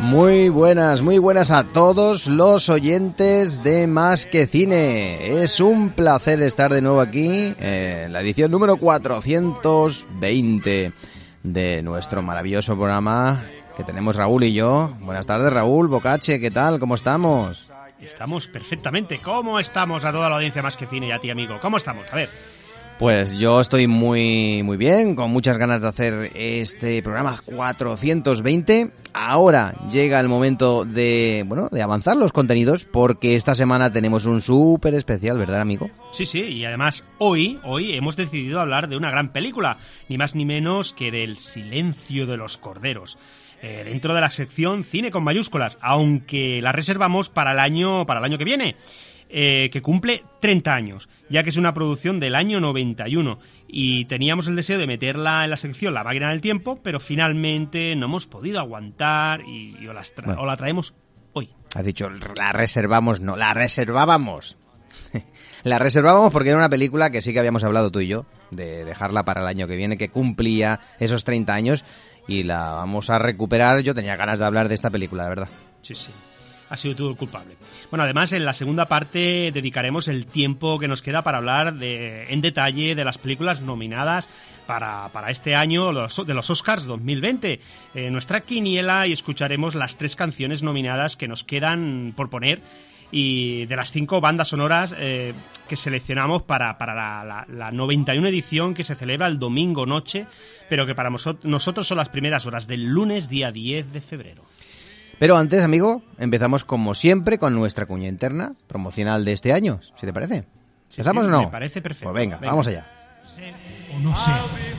Muy buenas, muy buenas a todos los oyentes de Más que Cine. Es un placer estar de nuevo aquí en la edición número 420 de nuestro maravilloso programa que tenemos Raúl y yo. Buenas tardes Raúl, Bocache, ¿qué tal? ¿Cómo estamos? Estamos perfectamente. ¿Cómo estamos a toda la audiencia más que cine y a ti, amigo? ¿Cómo estamos? A ver. Pues yo estoy muy muy bien, con muchas ganas de hacer este programa 420. Ahora llega el momento de, bueno, de avanzar los contenidos porque esta semana tenemos un súper especial, ¿verdad, amigo? Sí, sí, y además hoy, hoy hemos decidido hablar de una gran película, ni más ni menos que del Silencio de los Corderos. eh, dentro de la sección cine con mayúsculas, aunque la reservamos para el año, para el año que viene. Eh, que cumple 30 años, ya que es una producción del año 91 y teníamos el deseo de meterla en la sección La máquina del tiempo, pero finalmente no hemos podido aguantar y, y os, las tra- Bueno. os la traemos hoy. Has dicho, la reservamos, no, la reservábamos. la reservábamos porque era una película que sí que habíamos hablado tú y yo, de dejarla para el año que viene, que cumplía esos 30 años y la vamos a recuperar. Yo tenía ganas de hablar de esta película, de verdad. Sí, sí. Ha sido tú el culpable. Bueno, además en la segunda parte dedicaremos el tiempo que nos queda para hablar de, en detalle de las películas nominadas para, para este año los- de los Oscars 2020. Eh, nuestra quiniela y escucharemos las tres canciones nominadas que nos quedan por poner y de las cinco bandas sonoras eh, que seleccionamos para, para la, la- la 91 edición que se celebra el domingo noche, pero que para nosot- nosotros son las primeras horas del lunes día 10 de febrero. Pero antes, amigo, empezamos como siempre con nuestra cuña interna promocional de este año, si te parece. Sí, ¿Empezamos sí, o no? me parece perfecto. Pues venga, Venga. vamos allá. O no sé,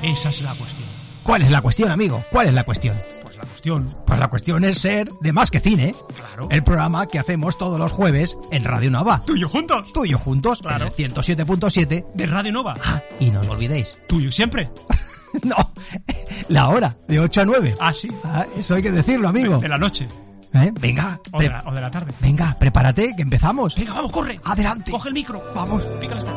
esa es la cuestión. ¿Cuál es la cuestión, amigo? ¿Cuál es la cuestión? Pues la cuestión, Pues la cuestión es ser de Más que Cine, claro. el programa que hacemos todos los jueves en Radio Nova. tuyo juntos. Tú y yo juntos, Claro. en el 107.7. De Radio Nova. Ah, y no os olvidéis. Tuyo siempre. no, la hora, de 8 a 9. Ah, sí. Ah, eso hay que decirlo, amigo. De la noche. ¿Eh? Venga, O de, la, o de la tarde. venga, prepárate, que empezamos. Venga, vamos, corre. Adelante. Coge el micro. Vamos. Pícale esta.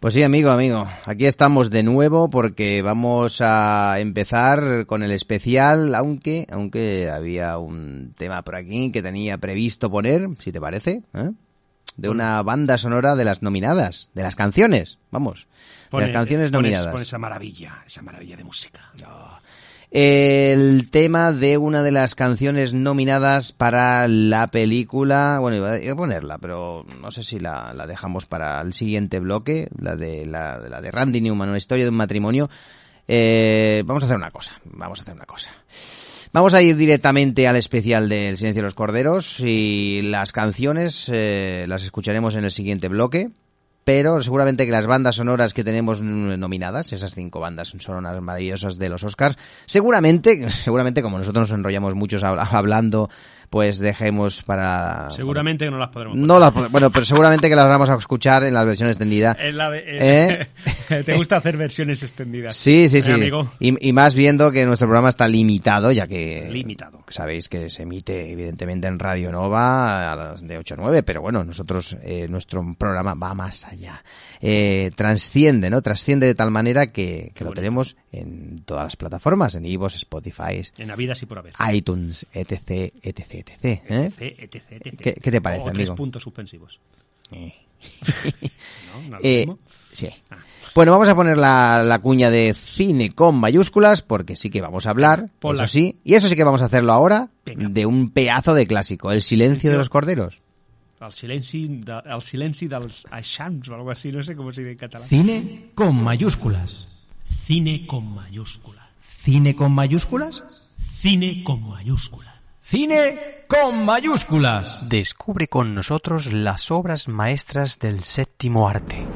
Pues sí, amigo, amigo. Aquí estamos de nuevo porque vamos a empezar con el especial, aunque, aunque había un tema por aquí que tenía previsto poner, si te parece, ¿eh? De una banda sonora de las nominadas, de las canciones, vamos, de las canciones nominadas. Pon esa maravilla, esa maravilla de música. El tema de una de las canciones nominadas para la película, bueno, iba a ponerla, pero no sé si la, la dejamos para el siguiente bloque, la de la, de la de Randy Newman, una historia de un matrimonio. Eh, vamos a hacer una cosa, vamos a hacer una cosa. Vamos a ir directamente al especial del Silencio de los Corderos y las canciones eh, las escucharemos en el siguiente bloque pero seguramente que las bandas sonoras que tenemos nominadas, esas cinco bandas sonoras maravillosas de los Oscars, seguramente, seguramente como nosotros nos enrollamos muchos hablando pues dejemos para... Seguramente que no las podremos No las Bueno, pero seguramente que las vamos a escuchar en la versión extendida. ¿Eh? ¿Te gusta hacer versiones extendidas? Sí, sí, sí. Y, más viendo que nuestro programa está limitado, ya que... Limitado. Sabéis que se emite evidentemente en Radio Nova a las de 8 a 9, pero bueno, nosotros, eh, nuestro programa va más allá. Eh, transciende, ¿no? Trasciende de tal manera que, que lo tenemos en todas las plataformas, en Ivos, Spotify, en Avidas y por haber. iTunes, etc, etc, etc. ¿eh? ¿Qué, te parece, o amigo? puntos suspensivos. Eh. ¿No? eh, sí. Ah. Bueno, vamos a poner la, la, cuña de cine con mayúsculas, porque sí que vamos a hablar, eso sí, y eso sí que vamos a hacerlo ahora, de un pedazo de clásico, El silencio de los corderos. El silenci, de, el silenci dels o algo así, no sé cómo se dice en catalán. Cine con mayúsculas. Cine con mayúscula. ¿Cine con mayúsculas? Cine con mayúscula. Cine con mayúsculas. Descubre con nosotros las obras maestras del séptimo arte.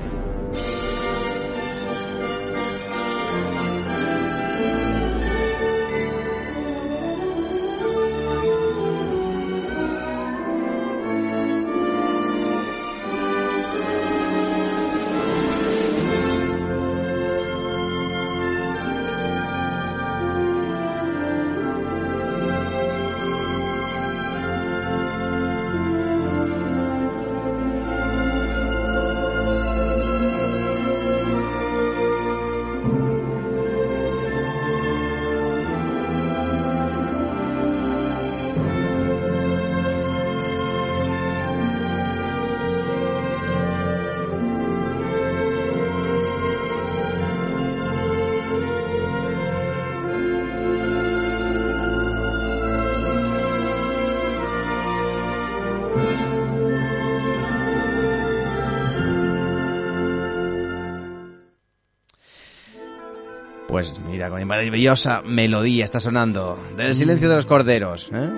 Maravillosa melodía está sonando. Del silencio de los corderos. ¿eh?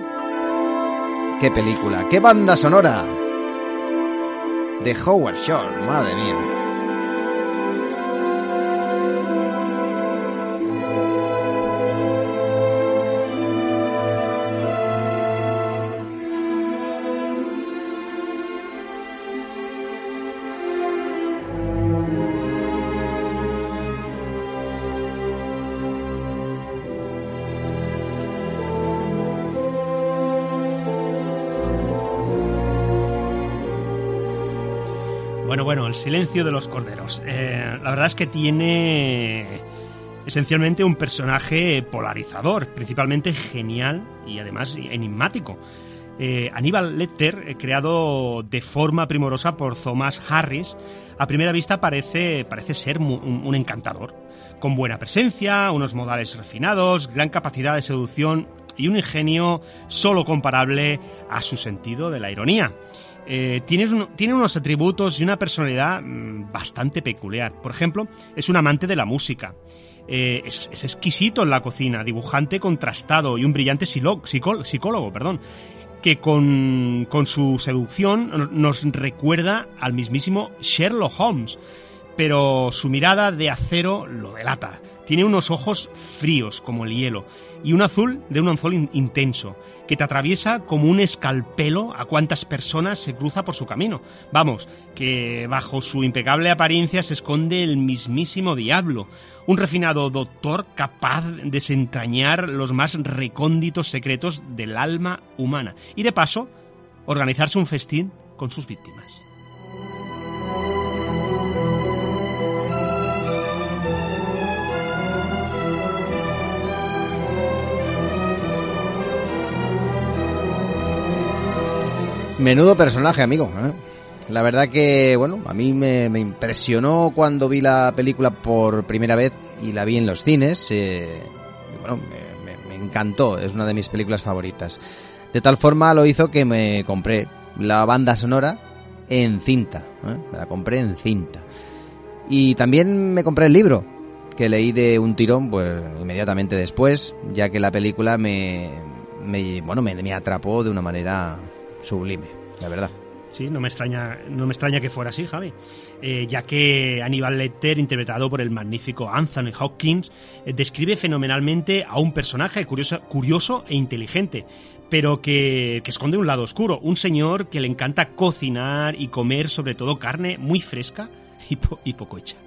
¡Qué película! ¡Qué banda sonora! De Howard Shore, madre mía. Silencio de los corderos. Eh, la verdad es que tiene esencialmente un personaje polarizador, principalmente genial y además enigmático. Eh, Aníbal Lecter, eh, creado de forma primorosa por Thomas Harris, a primera vista parece, parece ser un, encantador, con buena presencia, unos modales refinados, gran capacidad de seducción y un ingenio solo comparable a su sentido de la ironía. Eh, tiene, unos atributos y una personalidad mm, bastante peculiar. Por ejemplo, es un amante de la música. Eh, es, exquisito en la cocina, dibujante contrastado y un brillante psicólogo, perdón, que con, con su seducción nos recuerda al mismísimo Sherlock Holmes, pero su mirada de acero lo delata. Tiene unos ojos fríos como el hielo y un azul de un azul intenso que te atraviesa como un escalpelo a cuantas personas se cruza por su camino. Vamos, que bajo su impecable apariencia se esconde el mismísimo diablo, un refinado doctor capaz de desentrañar los más recónditos secretos del alma humana y de paso organizarse un festín con sus víctimas. Menudo personaje, amigo. ¿eh? La verdad que, bueno, a mí me, impresionó cuando vi la película por primera vez y la vi en los cines. Eh, bueno, me, encantó, es una de mis películas favoritas. De tal forma lo hizo que me compré la banda sonora en cinta. ¿eh? La compré en cinta. Y también me compré el libro, que leí de un tirón, pues inmediatamente después, ya que la película me, me bueno, me atrapó de una manera sublime, la verdad. Sí, no me extraña, no me extraña que fuera así, Javi. Eh, ya que Aníbal Lecter, interpretado por el magnífico Anthony Hopkins, eh, describe fenomenalmente a un personaje curioso, curioso e inteligente, pero que, que esconde un lado oscuro. Un señor que le encanta cocinar y comer sobre todo carne muy fresca y, y poco hecha.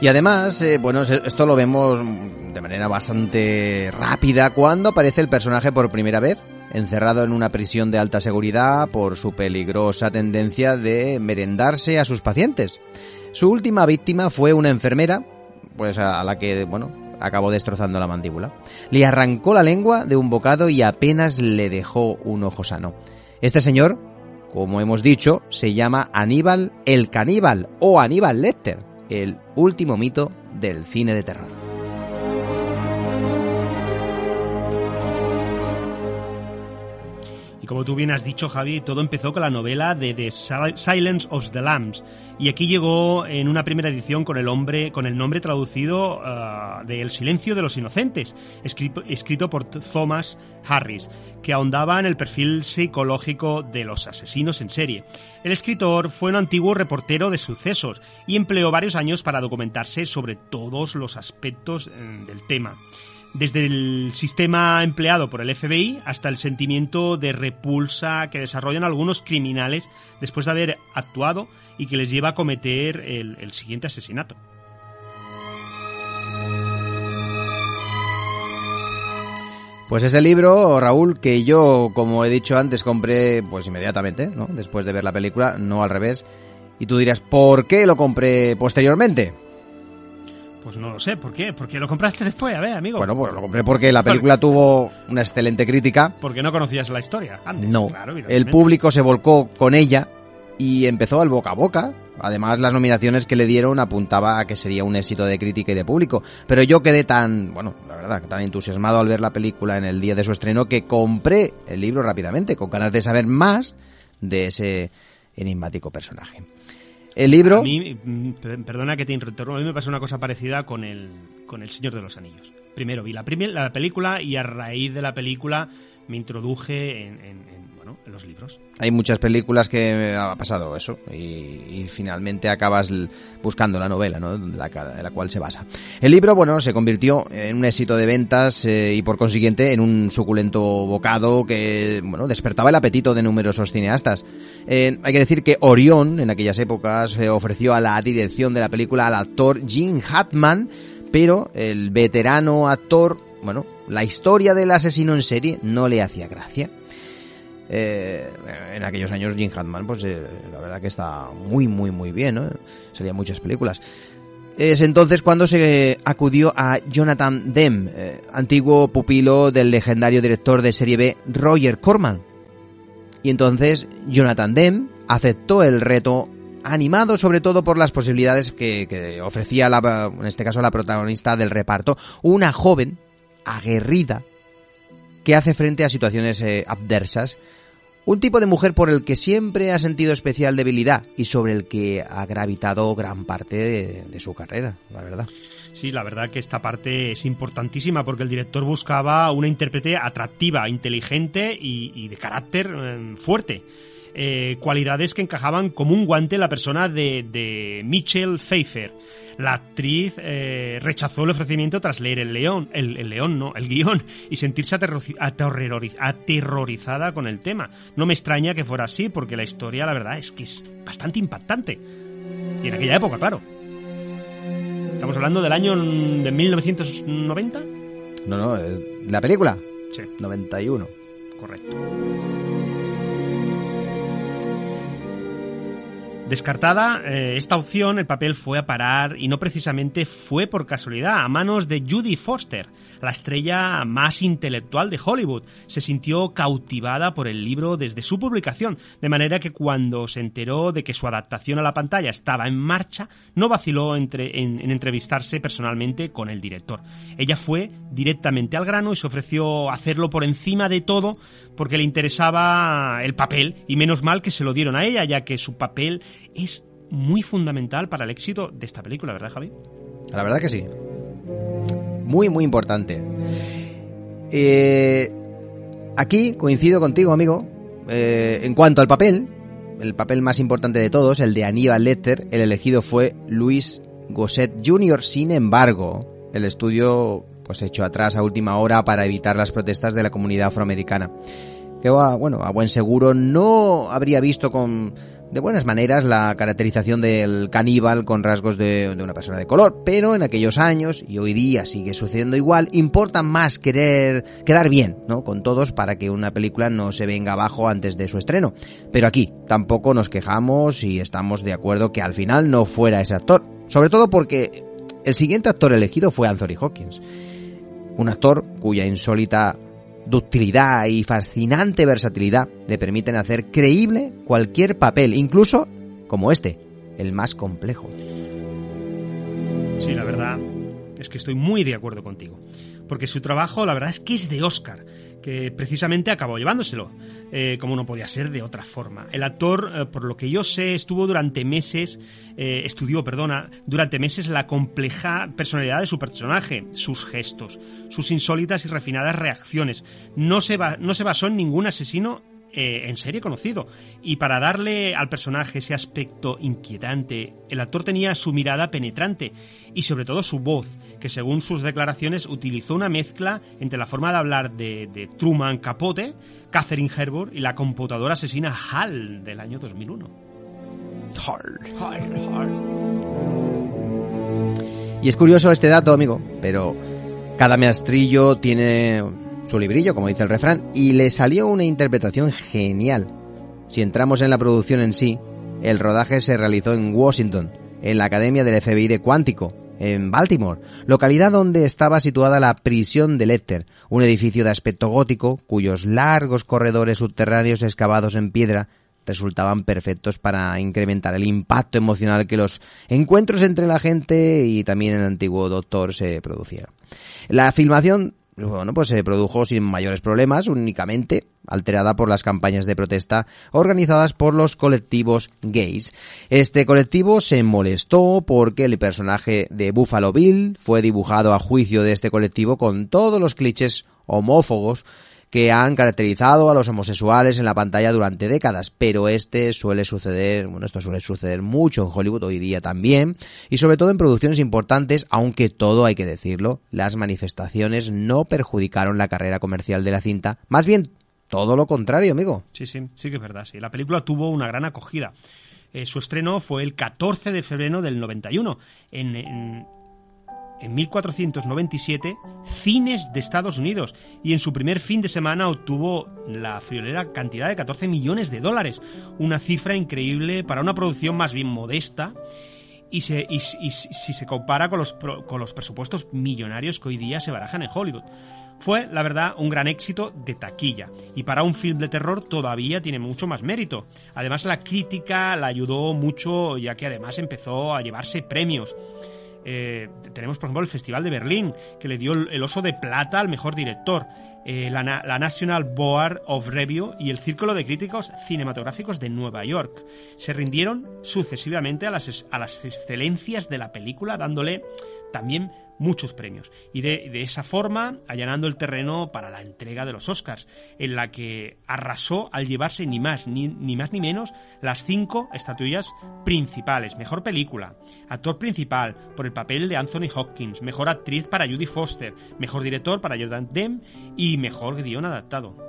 Y además, eh, bueno, esto lo vemos de manera bastante rápida cuando aparece el personaje por primera vez, encerrado en una prisión de alta seguridad por su peligrosa tendencia de merendarse a sus pacientes. Su última víctima fue una enfermera, pues a a la que, bueno, acabó destrozando la mandíbula. Le arrancó la lengua de un bocado y apenas le dejó un ojo sano. Este señor, como hemos dicho, se llama Aníbal el Caníbal o Aníbal Lecter, el último mito del cine de terror. Como tú bien has dicho, Javi, todo empezó con la novela de The Sil- Silence of the Lambs. Y aquí llegó en una primera edición con el, hombre, con el nombre traducido ah, de El silencio de los inocentes, escrito, por Thomas Harris, que ahondaba en el perfil psicológico de los asesinos en serie. El escritor fue un antiguo reportero de sucesos y empleó varios años para documentarse sobre todos los aspectos eh, del tema desde el sistema empleado por el FBI hasta el sentimiento de repulsa que desarrollan algunos criminales después de haber actuado y que les lleva a cometer el, siguiente asesinato. Pues ese libro, Raúl, que yo, como he dicho antes, compré pues inmediatamente, ¿no? Después de ver la película, no al revés. Y tú dirás, ¿por qué lo compré posteriormente? Pues no lo sé, ¿por qué? ¿Por qué lo compraste después? A ver, amigo. Bueno, pues lo compré porque la película tuvo una excelente crítica. Porque no conocías la historia antes. No, Claro, el público se volcó con ella y empezó al boca a boca. Además, las nominaciones que le dieron apuntaba a que sería un éxito de crítica y de público. Pero yo quedé tan, bueno, la verdad, tan entusiasmado al ver la película en el día de su estreno que compré el libro rápidamente, con ganas de saber más de ese enigmático personaje. El libro... A mí, mm, per- perdona que te interrumpa, a mí me pasó una cosa parecida con el, con el Señor de los Anillos. Primero vi la, la película y a raíz de la película me introduje en- en, Hay muchas películas que ha pasado eso y, finalmente acabas buscando la novela, ¿no? La, la cual se basa. El libro, bueno, se convirtió en un éxito de ventas eh, y por consiguiente en un suculento bocado que, bueno, despertaba el apetito de numerosos cineastas. Eh, hay que decir que Orión, en aquellas épocas, eh, ofreció a la dirección de la película al actor Gene Hackman, pero el veterano actor, bueno, la historia del asesino en serie no le hacía gracia. Eh, en aquellos años Jim Hackman, pues eh, la verdad que está muy, muy, muy bien, ¿no? Salían muchas películas. Es entonces cuando se acudió a Jonathan Demme, eh, antiguo pupilo del legendario director de serie B Roger Corman. Y entonces Jonathan Demme aceptó el reto, animado sobre todo por las posibilidades que, que ofrecía, la, en este caso, la protagonista del reparto, una joven aguerrida que hace frente a situaciones eh, adversas un tipo de mujer por el que siempre ha sentido especial debilidad y sobre el que ha gravitado gran parte de, su carrera, la verdad. Sí, la verdad que esta parte es importantísima porque el director buscaba una intérprete atractiva, inteligente y, de carácter eh, fuerte. Eh, cualidades que encajaban como un guante en la persona de, de Michelle Pfeiffer. La actriz eh, rechazó el ofrecimiento tras leer el león, el, el león, no, el guion, y sentirse aterroriz- aterroriz- aterrorizada con el tema. No me extraña que fuera así, porque la historia, la verdad, es que es bastante impactante. Y en aquella época, claro. Estamos hablando del año de 1990. No, no, es- la película, Sí, 91. correcto. Descartada eh, esta opción, el papel fue a parar, y no precisamente fue por casualidad, a manos de Judy Foster, la estrella más intelectual de Hollywood. Se sintió cautivada por el libro desde su publicación, de manera que cuando se enteró de que su adaptación a la pantalla estaba en marcha, no vaciló entre- en, en entrevistarse personalmente con el director. Ella fue directamente al grano y se ofreció hacerlo por encima de todo porque le interesaba el papel y menos mal que se lo dieron a ella, ya que su papel es muy fundamental para el éxito de esta película, ¿verdad, Javi? La verdad que sí. Muy, muy importante. Eh, aquí coincido contigo, amigo. Eh, en cuanto al papel, el papel más importante de todos, el de Aníbal Lecter, el elegido fue Luis Gosset Jr. Sin embargo, el estudio pues echó atrás a última hora para evitar las protestas de la comunidad afroamericana. Que bueno, a buen seguro no habría visto con de buenas maneras la caracterización del caníbal con rasgos de, una persona de color, pero en aquellos años, y hoy día sigue sucediendo igual, importa más querer quedar bien, ¿no? Con todos para que una película no se venga abajo antes de su estreno. Pero aquí tampoco nos quejamos y estamos de acuerdo que al final no fuera ese actor. Sobre todo porque el siguiente actor elegido fue Anthony Hawkins. Un actor cuya insólita ductilidad y fascinante versatilidad le permiten hacer creíble cualquier papel, incluso como este, el más complejo. Sí, la verdad es que estoy muy de acuerdo contigo. Porque su trabajo, la verdad es que es de Oscar, precisamente acabó llevándoselo. Eh, como no podía ser de otra forma. El actor, eh, por lo que yo sé, estuvo durante meses, eh, estudió, perdona, durante meses la compleja personalidad de su personaje, sus gestos, sus insólitas y refinadas reacciones. No se, no se basó en ningún asesino en serie conocido. Y para darle al personaje ese aspecto inquietante, el actor tenía su mirada penetrante y sobre todo su voz, que según sus declaraciones utilizó una mezcla entre la forma de hablar de, Truman Capote, Catherine Herbert y la computadora asesina HAL del año 2001. Y es curioso este dato, amigo, pero cada meastrillo tiene su librillo, como dice el refrán, y le salió una interpretación genial. Si entramos en la producción en sí, el rodaje se realizó en Washington, en la Academia del FBI de Cuántico, en Baltimore, localidad donde estaba situada la prisión de Lecter, un edificio de aspecto gótico cuyos largos corredores subterráneos excavados en piedra resultaban perfectos para incrementar el impacto emocional que los encuentros entre la gente y también el antiguo doctor se producieron. La filmación bueno, pues se produjo sin mayores problemas, únicamente alterada por las campañas de protesta organizadas por los colectivos gays. Este colectivo se molestó porque el personaje de Buffalo Bill fue dibujado a juicio de este colectivo con todos los clichés homófobos que han caracterizado a los homosexuales en la pantalla durante décadas, pero este suele suceder, bueno, esto suele suceder mucho en Hollywood hoy día también, y sobre todo en producciones importantes, aunque todo hay que decirlo, las manifestaciones no perjudicaron la carrera comercial de la cinta, más bien todo lo contrario, amigo. Sí, sí, sí que es verdad, sí. La película tuvo una gran acogida. Eh, su estreno fue el 14 de febrero del 91 en, en, en 1497 cines de Estados Unidos y en su primer fin de semana obtuvo la friolera cantidad de 14 millones de dólares, una cifra increíble para una producción más bien modesta y, si se compara con los, con los presupuestos millonarios que hoy día se barajan en Hollywood. Fue, la verdad, un gran éxito de taquilla y para un film de terror todavía tiene mucho más mérito. Además la crítica la ayudó mucho ya que además empezó a llevarse premios. Eh, tenemos, por ejemplo, el Festival de Berlín, que le dio el oso de plata al mejor director, eh, la, National Board of Review y el Círculo de Críticos Cinematográficos de Nueva York. Se rindieron sucesivamente a las, a las excelencias de la película, dándole también muchos premios. Y de, esa forma, allanando el terreno para la entrega de los Oscars, en la que arrasó al llevarse ni más ni, ni más ni menos las cinco estatuillas principales. Mejor película, actor principal por el papel de Anthony Hopkins, mejor actriz para Judy Foster, mejor director para Jordan Dem y mejor guion adaptado.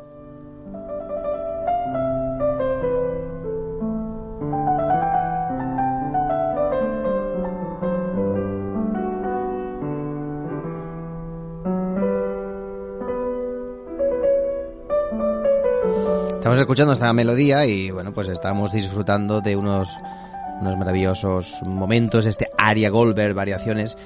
Estamos escuchando esta melodía y bueno, pues estamos disfrutando de unos, unos maravillosos momentos, este Aria Goldberg variaciones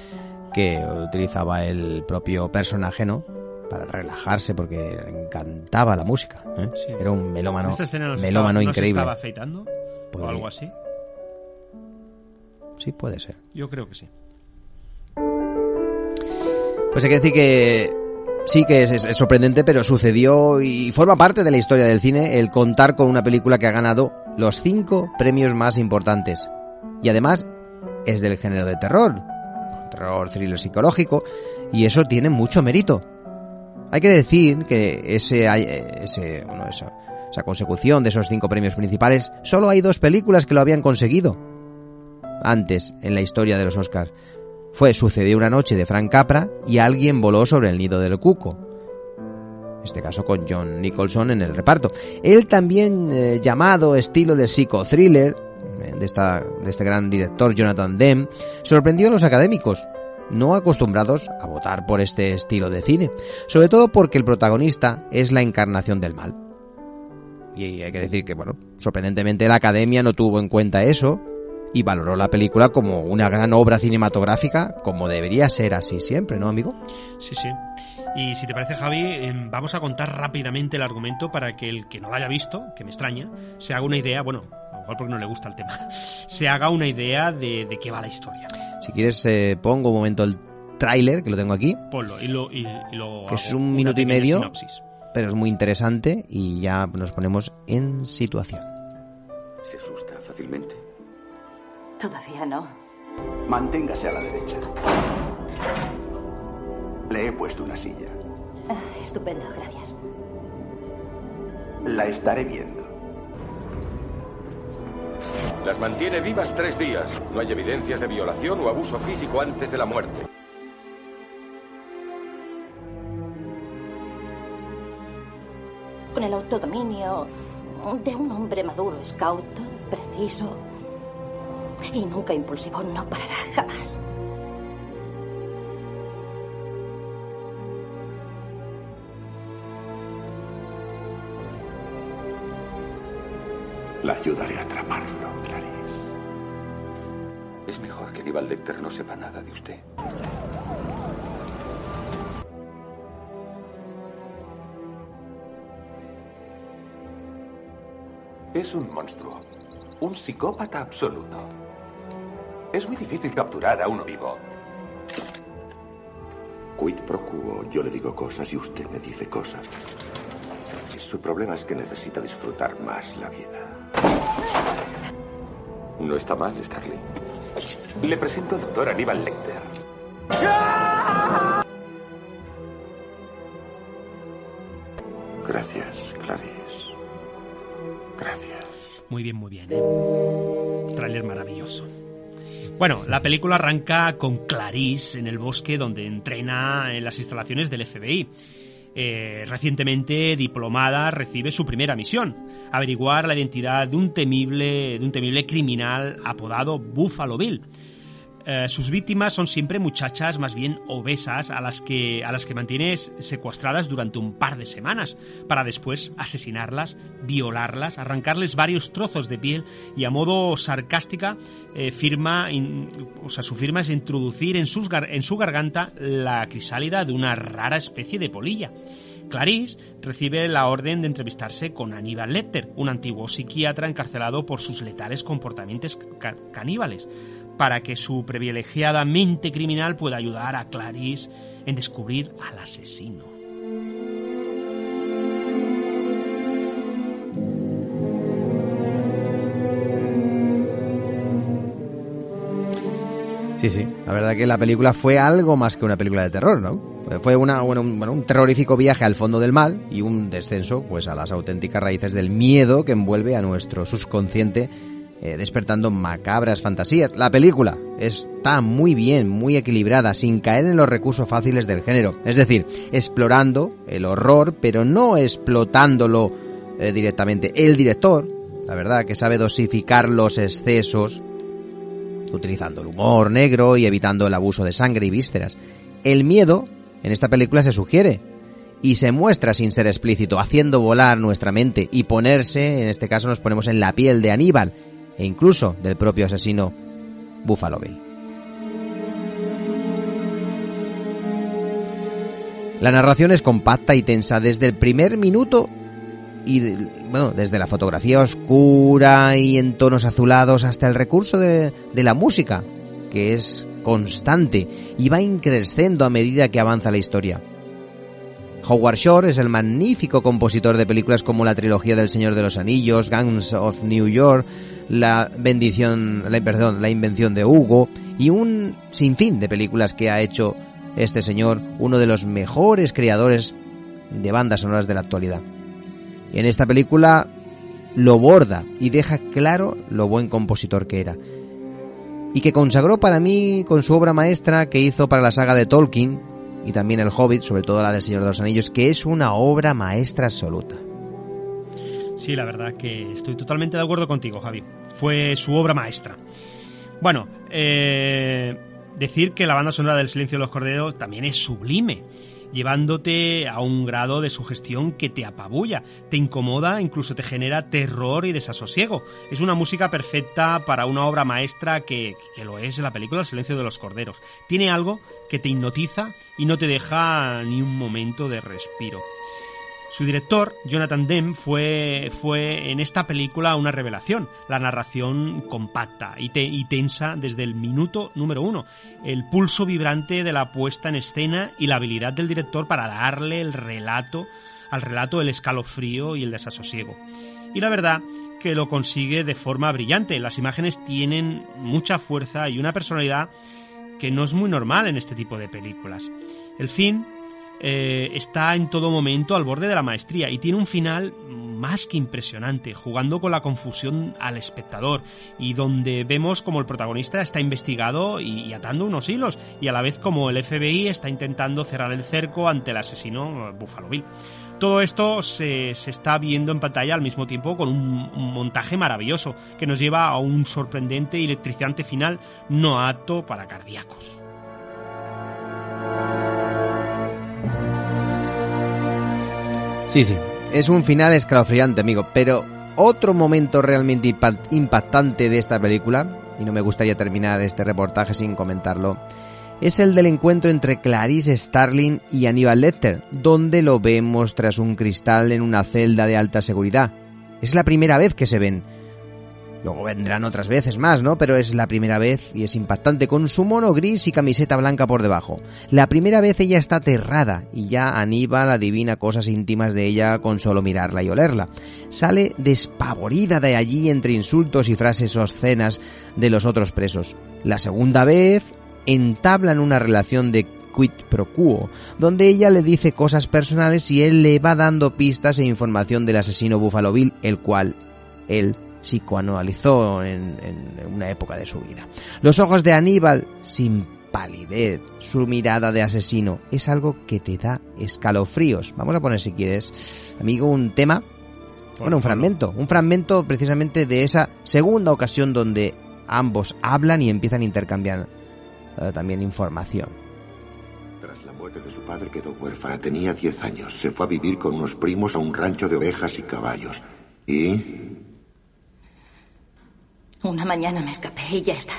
que utilizaba el propio personaje, ¿no? Para relajarse porque le encantaba la música. ¿eh? Era un melómano, melómano increíble. estaba afeitando o algo así? Sí, puede ser. Yo creo que sí. Pues hay que decir que sí que es, sorprendente, pero sucedió y forma parte de la historia del cine el contar con una película que ha ganado los cinco premios más importantes. Y además es del género de terror. terror thriller psicológico, y eso tiene mucho mérito. Hay que decir que ese, ese bueno, esa, esa consecución de esos cinco premios principales, solo hay dos películas que lo habían conseguido antes en la historia de los Oscars. Fue Sucedió una noche de Frank Capra y Alguien voló sobre el nido del cuco. En este caso con John Nicholson en el reparto. El también eh, llamado estilo de psicothriller eh, de, esta, de este gran director Jonathan Demme sorprendió a los académicos, no acostumbrados a votar por este estilo de cine, sobre todo porque el protagonista es la encarnación del mal. Y hay que decir que, bueno, sorprendentemente la academia no tuvo en cuenta eso y valoró la película como una gran obra cinematográfica, como debería ser así siempre, ¿no, amigo? Sí, sí. Y si te parece, Javi, em, vamos a contar rápidamente el argumento para que el que no lo haya visto, que me extraña, se haga una idea, bueno, a lo mejor porque no le gusta el tema, se haga una idea de, qué va la historia. Si quieres, eh, pongo un momento el tráiler, que lo tengo aquí. Ponlo, y lo, y, Que es un minuto y medio, pero es muy interesante y ya nos ponemos en situación. ¿Se asusta fácilmente? Todavía no. Manténgase a la derecha. Le he puesto una silla. Ah, estupendo, gracias. La estaré viendo. Las mantiene vivas tres días. No hay evidencias de violación o abuso físico antes de la muerte. Con el autodominio de un hombre maduro, scout, preciso, y nunca impulsivo no parará jamás. La ayudaré a atraparlo, Clarice. Es mejor que Aníbal Lecter no sepa nada de usted. Es un monstruo. Un psicópata absoluto. Es muy difícil capturar a uno vivo. Quid pro quo, yo le digo cosas y usted me dice cosas. Su problema es que necesita disfrutar más la vida. No está mal, Starling. Le presento al doctor Aníbal Lecter. Gracias, Clarice. Gracias. Muy bien, muy bien. ¿eh? Trailer maravilloso. Bueno, la película arranca con Clarice en el bosque donde entrena en las instalaciones del FBI. Eh, recientemente diplomada recibe su primera misión, averiguar la identidad de un temible, de un temible criminal apodado Buffalo Bill. Eh, sus víctimas son siempre muchachas más bien obesas a las que a las que mantienes secuestradas durante un par de semanas para después asesinarlas, violarlas, arrancarles varios trozos de piel y a modo sarcástica eh, firma, o sea, su firma es introducir en, en su garganta la crisálida de una rara especie de polilla. Clarice recibe la orden de entrevistarse con Aníbal Lecter, un antiguo psiquiatra encarcelado por sus letales comportamientos caníbales para que su privilegiada mente criminal pueda ayudar a Clarice en descubrir al asesino. Sí, sí. La verdad que la película fue algo más que una película de terror, ¿no? Fue una, bueno, un, terrorífico viaje al fondo del mal y un descenso pues a las auténticas raíces del miedo que envuelve a nuestro subconsciente eh, despertando macabras fantasías. La película está muy bien, muy equilibrada, sin caer en los recursos fáciles del género. Es decir, explorando el horror, pero no explotándolo eh, directamente. El director, la verdad, que sabe dosificar los excesos, utilizando el humor negro y evitando el abuso de sangre y vísceras. El miedo en esta película se sugiere, y se muestra sin ser explícito, haciendo volar nuestra mente y ponerse, en este caso nos ponemos en la piel de Aníbal, e incluso del propio asesino Buffalo Bill. La narración es compacta y tensa desde el primer minuto y bueno, desde la fotografía oscura y en tonos azulados hasta el recurso de, de la música, que es constante y va increciendo a medida que avanza la historia. Howard Shore es el magnífico compositor de películas como la trilogía del Señor de los Anillos, Gangs of New York, la bendición, la, perdón, la invención de Hugo y un sinfín de películas que ha hecho este señor, uno de los mejores creadores de bandas sonoras de la actualidad. Y en esta película lo borda y deja claro lo buen compositor que era. Y que consagró para mí con su obra maestra que hizo para la saga de Tolkien, y también El Hobbit, sobre todo la del Señor de los Anillos, que es una obra maestra absoluta. Sí, la verdad que estoy totalmente de acuerdo contigo, Javi. Fue su obra maestra. Bueno, eh, decir que la banda sonora del Silencio de los Corderos también es sublime llevándote a un grado de sugestión que te apabulla, te incomoda, incluso te genera terror y desasosiego. Es una música perfecta para una obra maestra que, que lo es la película El silencio de los corderos. Tiene algo que te hipnotiza y no te deja ni un momento de respiro. Su director, Jonathan Demme, fue, fue en esta película una revelación. La narración compacta y, tensa desde el minuto número uno. El pulso vibrante de la puesta en escena y la habilidad del director para darle el relato, al relato el escalofrío y el desasosiego. Y la verdad que lo consigue de forma brillante. Las imágenes tienen mucha fuerza y una personalidad que no es muy normal en este tipo de películas. El fin eh, está en todo momento al borde de la maestría y tiene un final más que impresionante, jugando con la confusión al espectador y donde vemos como el protagonista está investigado y, atando unos hilos y a la vez como el FBI está intentando cerrar el cerco ante el asesino Buffalo Bill. Todo esto se, está viendo en pantalla al mismo tiempo con un, un, montaje maravilloso que nos lleva a un sorprendente y electrizante final no apto para cardíacos. Sí, sí, es un final escalofriante, amigo, pero otro momento realmente impactante de esta película, y no me gustaría terminar este reportaje sin comentarlo, es el del encuentro entre Clarice Starling y Aníbal Lecter, donde lo vemos tras un cristal en una celda de alta seguridad. Es la primera vez que se ven, Luego vendrán otras veces más, ¿no? Pero es la primera vez y es impactante con su mono gris y camiseta blanca por debajo. La primera vez ella está aterrada y ya Aníbal adivina cosas íntimas de ella con solo mirarla y olerla. Sale despavorida de allí entre insultos y frases obscenas de los otros presos. La segunda vez entablan una relación de quid pro quo, donde ella le dice cosas personales y él le va dando pistas e información del asesino Buffalo Bill, el cual él psicoanalizó en, en una época de su vida. Los ojos de Aníbal, sin palidez, su mirada de asesino, es algo que te da escalofríos. Vamos a poner, si quieres, amigo, un tema, bueno, un fragmento, un fragmento precisamente de esa segunda ocasión donde ambos hablan y empiezan a intercambiar eh, también información. Tras la muerte de su padre quedó huérfana, tenía 10 años, se fue a vivir con unos primos a un rancho de ovejas y caballos. ¿Y? Una mañana me escapé y ya está.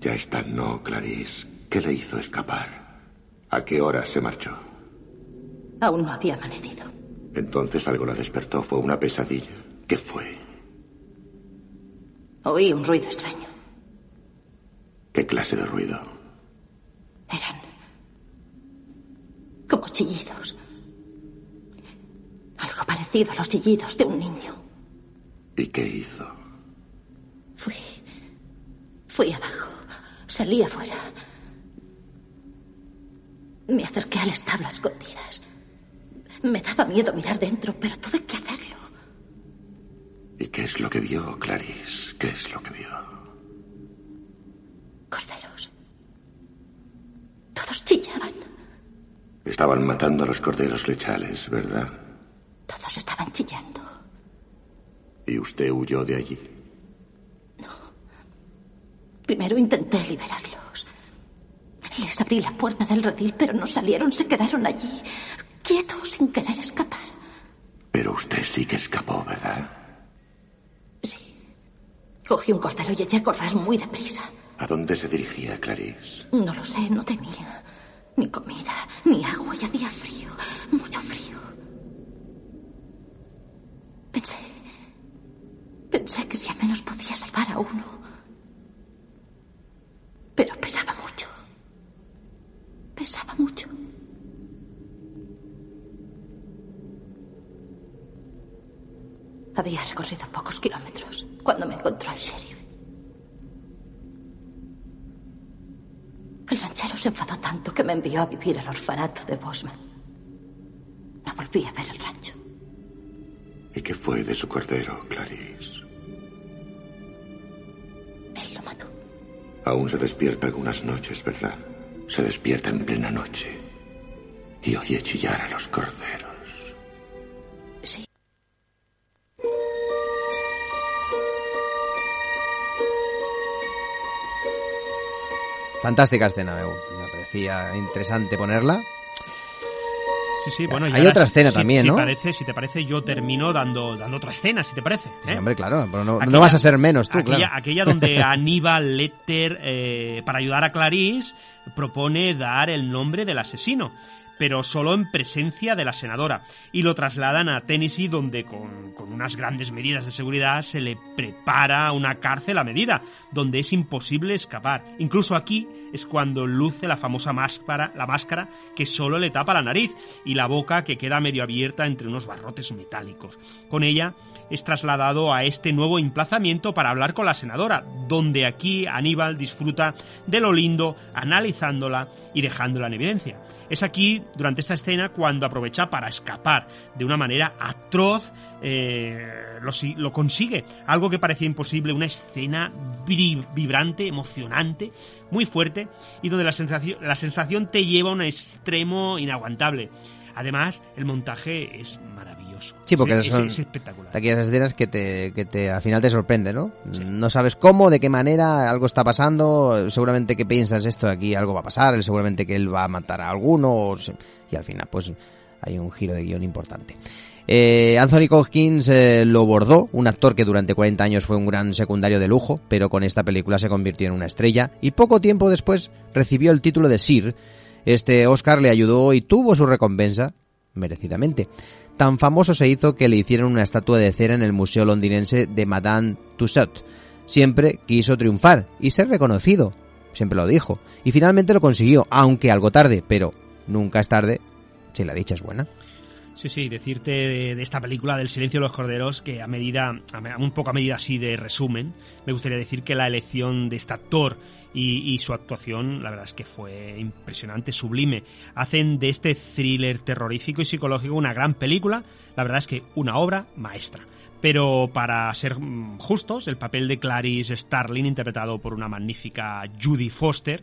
Ya está, no, Clarice. ¿Qué le hizo escapar? ¿A qué hora se marchó? Aún no había amanecido. Entonces algo la despertó. ¿Fue una pesadilla? ¿Qué fue? Oí un ruido extraño. ¿Qué clase de ruido? Eran como chillidos. Algo parecido a los chillidos de un niño. ¿Y qué hizo? Fui. Fui abajo. Salí afuera. Me acerqué al establo a escondidas. Me daba miedo mirar dentro, pero tuve que hacerlo. ¿Y qué es lo que vio, Clarice? ¿Qué es lo que vio? Corderos. Todos chillaban. Estaban matando a los corderos lechales, ¿verdad? Todos estaban chillando. ¿Y usted huyó de allí? Primero intenté liberarlos. Les abrí la puerta del redil, pero no salieron, se quedaron allí, quietos, sin querer escapar. Pero usted sí que escapó, ¿verdad? Sí. Cogí un cordero y eché a correr muy deprisa. ¿A dónde se dirigía, Clarice? No lo sé, no tenía ni comida, ni agua y hacía frío, mucho frío. Pensé. Pensé que si al menos podía salvar a uno. Pero pesaba mucho. Pesaba mucho. Había recorrido pocos kilómetros cuando me encontró el sheriff. El ranchero se enfadó tanto que me envió a vivir al orfanato de Bosman. No volví a ver el rancho. ¿Y qué fue de su cordero, Clarice? Él lo mató. Aún se despierta algunas noches, ¿verdad? Se despierta en plena noche y oye chillar a los corderos. Fantástica escena, me, me parecía interesante ponerla. Sí, sí, bueno, Hay otra escena si- también, si ¿no? Parece, si te parece, yo termino dando, dando otra escena, si te parece. Sí, ¿eh? hombre, claro, pero no, vas a ser menos tú, aquella, claro. aquella donde Aníbal Lecter, eh, para ayudar a Clarice, propone dar el nombre del asesino, pero solo en presencia de la senadora, y lo trasladan a Tennessee, donde con, unas grandes medidas de seguridad se le prepara una cárcel a medida, donde es imposible escapar. Incluso aquí es cuando luce la famosa máscara, la máscara que solo le tapa la nariz y la boca que queda medio abierta entre unos barrotes metálicos. Con ella es trasladado a este nuevo emplazamiento para hablar con la senadora, donde aquí Aníbal disfruta de lo lindo, analizándola y dejándola en evidencia. Es aquí, durante esta escena, cuando aprovecha para escapar de una manera atroz, eh, lo, lo consigue. Algo que parecía imposible, una escena vibrante, emocionante, muy fuerte, y donde la sensación, la sensación te lleva a un extremo inaguantable. Además, el montaje es maravilloso. Sí, porque es, son es espectacular. aquellas escenas que te, que te al final te sorprende, ¿no? No sabes cómo, de qué manera, algo está pasando, seguramente que piensas esto aquí, algo va a pasar, seguramente que él va a matar a alguno, y al final pues hay un giro de guion importante. Eh, Anthony Hopkins eh, lo bordó, un actor que durante 40 años fue un gran secundario de lujo, pero con esta película se convirtió en una estrella y poco tiempo después recibió el título de Sir. Este Oscar le ayudó y tuvo su recompensa, merecidamente. Tan famoso se hizo que le hicieron una estatua de cera en el Museo Londinense de Madame Tussauds. Siempre quiso triunfar y ser reconocido, siempre lo dijo, y finalmente lo consiguió, aunque algo tarde, pero nunca es tarde si la dicha es buena. Sí, sí, decirte de, esta película del silencio de los corderos que a medida, a un poco a medida así de resumen, me gustaría decir que la elección de este actor y, y su actuación, la verdad es que fue impresionante, sublime. Hacen de este thriller terrorífico y psicológico una gran película, la verdad es que una obra maestra. Pero para ser mm, justos, el papel de Clarice Starling, interpretado por una magnífica Judy Foster,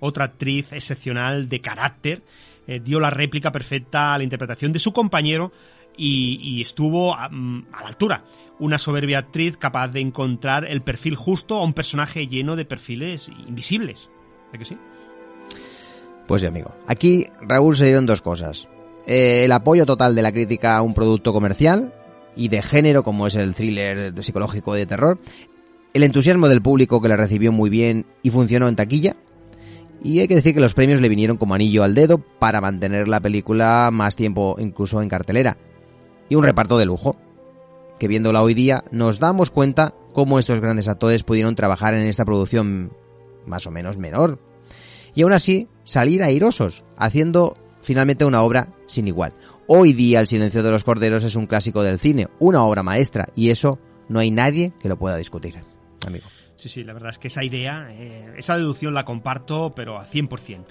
otra actriz excepcional de carácter, eh, dio la réplica perfecta a la interpretación de su compañero y, estuvo a, mm, a la altura. Una soberbia actriz capaz de encontrar el perfil justo a un personaje lleno de perfiles invisibles. ¿De sí? Pues sí, amigo. Aquí, Raúl, se dieron dos cosas. Eh, el apoyo total de la crítica a un producto comercial y de género, como es el thriller psicológico de terror. El entusiasmo del público que la recibió muy bien y funcionó en taquilla. Y hay que decir que los premios le vinieron como anillo al dedo para mantener la película más tiempo incluso en cartelera. Y un reparto de lujo. Que viéndola hoy día nos damos cuenta cómo estos grandes actores pudieron trabajar en esta producción más o menos menor. Y aún así salir airosos, haciendo finalmente una obra sin igual. Hoy día El silencio de los corderos es un clásico del cine, una obra maestra, y eso no hay nadie que lo pueda discutir, amigo. Sí, sí, la verdad es que esa idea, eh, esa deducción la comparto, pero a 100%.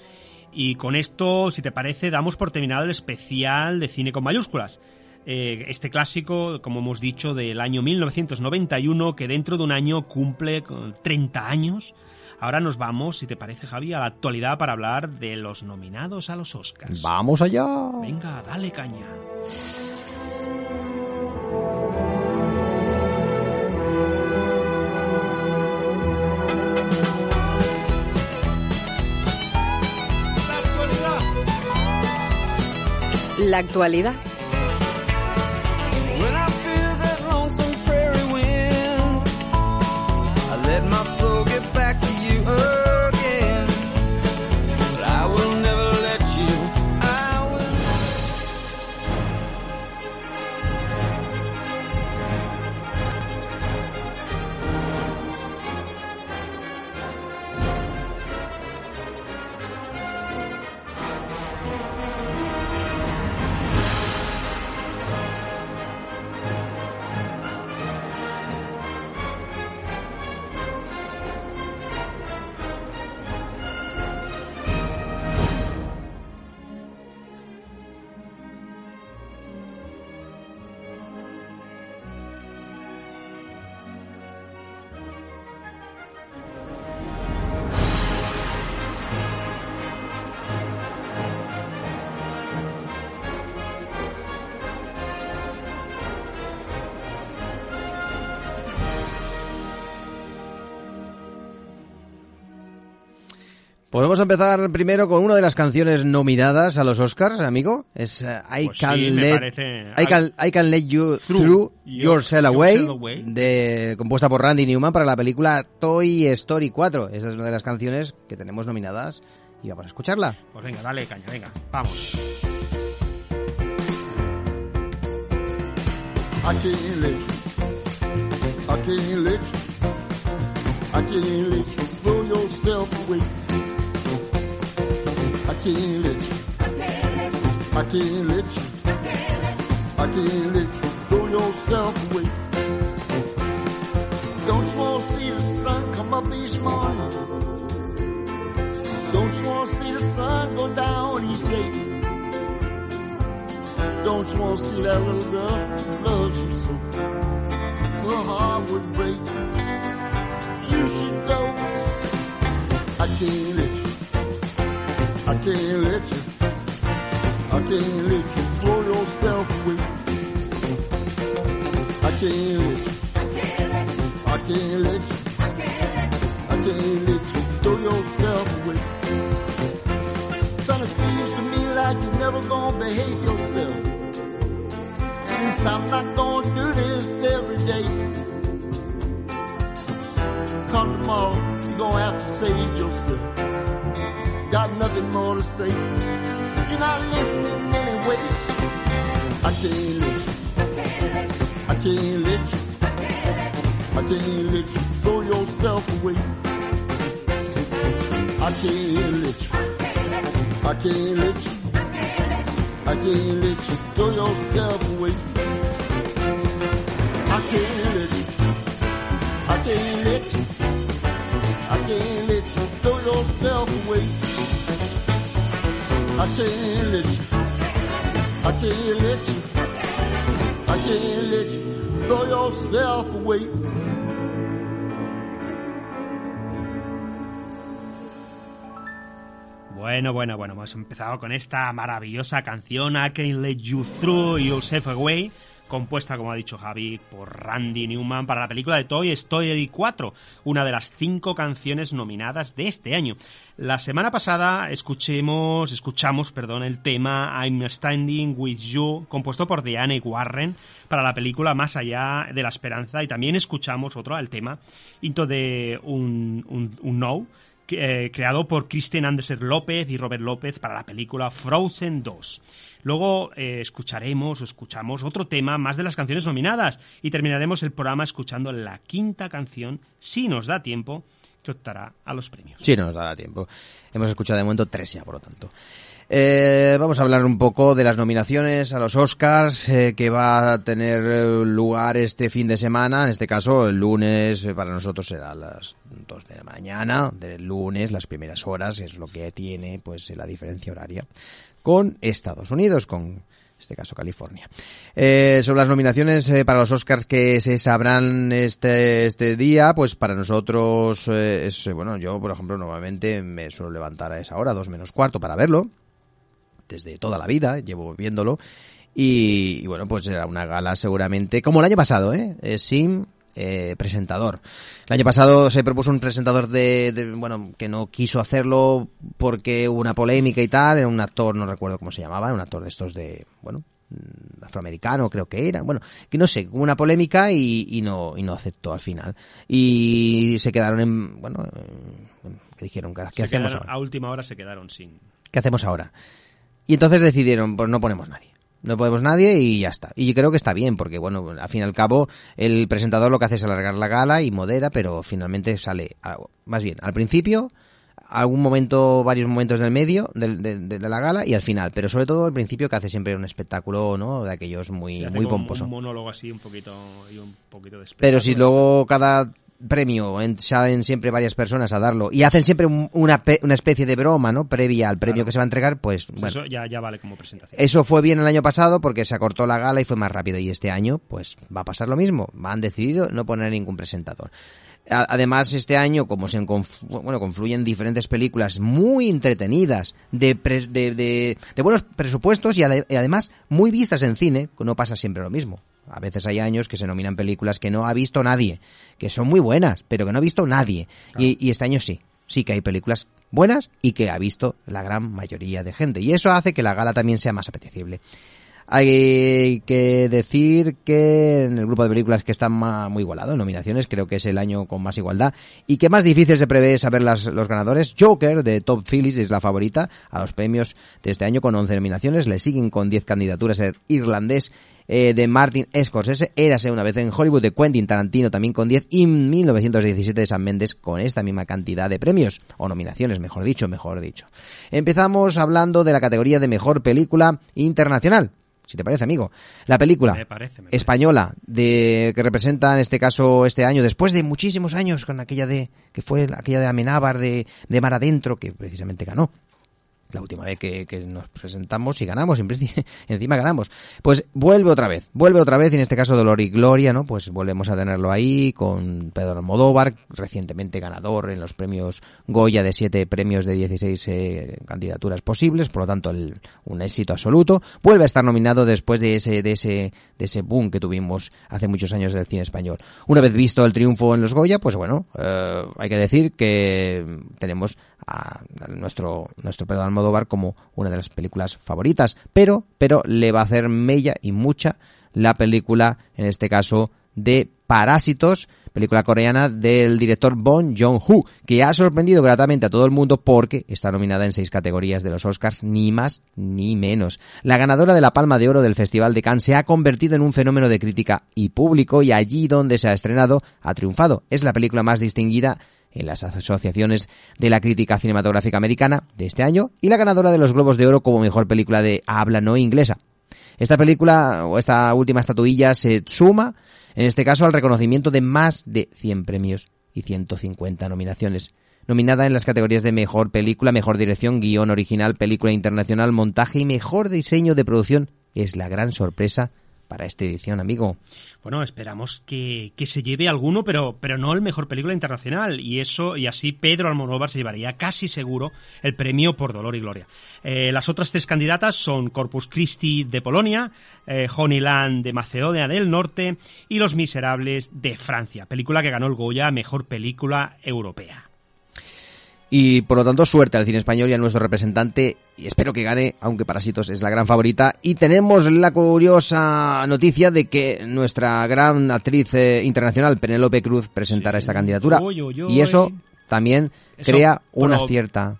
Y con esto, si te parece, damos por terminado el especial de cine con mayúsculas. Eh, este clásico, como hemos dicho, del año 1991, que dentro de un año cumple con 30 años. Ahora nos vamos, si te parece, Javi, a la actualidad para hablar de los nominados a los Oscars. Vamos allá. Venga, dale caña. La actualidad. When I feel that lonesome prairie wind, I let my soul Pues vamos a empezar primero con una de las canciones nominadas a los Oscars, amigo. Es eh, I, Pues can sí, let, parece- I, can, I Can Let You Through Through, Your- Yourself Away, Yourself Away. de, compuesta por Randy Newman para la película Toy Story 4. Esa es una de las canciones que tenemos nominadas y vamos a escucharla. Pues venga, dale caña, venga, vamos. I can't let you. I can't let you. I can't let you throw yourself away. I can't let you. I can't let you. I can't let you throw yourself away. Don't you want to see the sun come up each morning? Don't you want to see the sun go down each day? Don't you want to see that little girl who loves you so? Her heart would break. You should go. I can't can't let you. I can't let you throw yourself away. I can't let you. I can't let you. I can't let you throw yourself away. Son, it seems to me like you're never gonna behave yourself. Since I'm not gonna do this every day. Come tomorrow, you're gonna have to save yourself. Nothing more to say. You're not listening anyway. I can't let you. I can't let you. I can't let you throw yourself away. I can't let you. I can't let you. I can't let you throw yourself can't let you throw yourself away. Bueno, bueno, bueno, hemos empezado con esta maravillosa canción I Can Let You Through Yourself Away, compuesta, como ha dicho Javi, por Randy Newman para la película de Toy Story 4, una de las cinco canciones nominadas de este año. La semana pasada escuchemos, escuchamos perdón, el tema I'm Standing With You, compuesto por Diane Warren para la película Más Allá de la Esperanza, y también escuchamos otro, el tema Into the un, un, un No, eh, creado por Kristen Anderson López y Robert López para la película Frozen 2. Luego eh, escucharemos o escuchamos otro tema más de las canciones nominadas y terminaremos el programa escuchando la quinta canción, si nos da tiempo, que optará a los premios. Sí, no nos dará tiempo. Hemos escuchado de momento tres ya, por lo tanto. Eh, vamos a hablar un poco de las nominaciones a los Oscars eh, que va a tener lugar este fin de semana. En este caso, el lunes eh, para nosotros será las 2 de la mañana del lunes, las primeras horas, es lo que tiene pues la diferencia horaria con Estados Unidos, con este caso California. Eh, sobre las nominaciones eh, para los Oscars que se sabrán este, este día, pues para nosotros eh, es, eh, bueno, yo por ejemplo normalmente me suelo levantar a esa hora, dos menos cuarto, para verlo, desde toda la vida, llevo viéndolo, y, y bueno, pues era una gala seguramente, como el año pasado, ¿eh? eh sin eh, presentador. El año pasado se propuso un presentador de, de, bueno, que no quiso hacerlo porque hubo una polémica y tal, era un actor, no recuerdo cómo se llamaba, un actor de estos de, bueno, mm, afroamericano creo que era, bueno, que no sé, hubo una polémica y, y no y no aceptó al final. Y se quedaron en, bueno, en- que dijeron, ¿qué Se hacemos quedaron- ahora? a última hora se quedaron sin. ¿Qué hacemos ahora? Y entonces decidieron, pues no ponemos nadie. No ponemos nadie y ya está. Y yo creo que está bien, porque bueno, al fin y al cabo, el presentador lo que hace es alargar la gala y modera, pero finalmente sale, a- más bien, al principio, algún momento, varios momentos del medio de, de- de la gala y al final, pero sobre todo al principio que hace siempre un espectáculo, ¿no? De aquellos muy, muy pomposo. Un monólogo así, un poquito. Y un poquito de Pero si luego cada premio en- salen siempre varias personas a darlo y hacen siempre un- una, una especie de broma, ¿no? Previa al premio Claro. que se va a entregar, pues Pues bueno. Eso ya, ya vale como presentación. Eso fue bien el año pasado porque se acortó la gala y fue más rápido. Y este año, pues va a pasar lo mismo. Han decidido no poner ningún presentador. A- Además, este año, como se bueno, confluyen diferentes películas muy entretenidas, de, pre- de, de- de buenos presupuestos y, y además muy vistas en cine, no pasa siempre lo mismo. A veces hay años que se nominan películas que no ha visto nadie, que son muy buenas, pero que no ha visto nadie. Y, y este año sí, sí que hay películas buenas y que ha visto la gran mayoría de gente. Y eso hace que la gala también sea más apetecible. Hay que decir que en el grupo de películas que están muy igualado en nominaciones, creo que es el año con más igualdad, y que más difícil se prevé saber las, los ganadores. Joker de Top Phillips es la favorita a los premios de este año con 11 nominaciones, le siguen con 10 candidaturas el irlandés eh, de Martin Scorsese, Érase una vez en Hollywood de Quentin Tarantino también con 10 y 1917 de San Méndez con esta misma cantidad de premios, o nominaciones, mejor dicho, mejor dicho. Empezamos hablando de la categoría de mejor película internacional si te parece, amigo. La película española de que representa en este caso este año, después de muchísimos años con aquella de que fue aquella de Amenábar de, de Mar Adentro, que precisamente ganó la última vez que, nos presentamos y ganamos, encima ganamos. Pues vuelve otra vez, vuelve otra vez, y en este caso Dolor y Gloria, ¿no? Pues volvemos a tenerlo ahí con Pedro Almodóvar, recientemente ganador en los premios Goya de siete premios de 16 eh, candidaturas posibles, por lo tanto un éxito absoluto. Vuelve a estar nominado después de ese, de ese, de ese boom que tuvimos hace muchos años del cine español. Una vez visto el triunfo en los Goya, pues bueno, eh, hay que decir que tenemos a nuestro, nuestro Pedro Almodóvar como una de las películas favoritas, pero, pero le va a hacer mella y mucha la película, en este caso, de Parásitos, película coreana del director Bong Joon-ho, que ha sorprendido gratamente a todo el mundo porque está nominada en seis categorías de los Oscars, ni más ni menos. La ganadora de la Palma de Oro del Festival de Cannes se ha convertido en un fenómeno de crítica y público y allí donde se ha estrenado ha triunfado. Es la película más distinguida en las asociaciones de la crítica cinematográfica americana de este año y la ganadora de los Globos de Oro como mejor película de habla no inglesa. Esta película o esta última estatuilla se suma, en este caso, al reconocimiento de más de 100 premios y 150 nominaciones. Nominada en las categorías de mejor película, mejor dirección, guion original, película internacional, montaje y mejor diseño de producción, es la gran sorpresa para esta edición, amigo. Bueno, esperamos que, se lleve alguno, pero, pero no el mejor película internacional. Y eso, y así Pedro Almodóvar se llevaría casi seguro el premio por Dolor y Gloria. Eh, las otras tres candidatas son Corpus Christi de Polonia, eh, Honeyland de Macedonia del Norte y Los Miserables de Francia, película que ganó el Goya Mejor Película Europea. Y por lo tanto, suerte al cine español y a nuestro representante. Y espero que gane, aunque Parásitos es la gran favorita. Y tenemos la curiosa noticia de que nuestra gran actriz eh, internacional, Penélope Cruz, presentará esta candidatura. Y eso también crea una cierta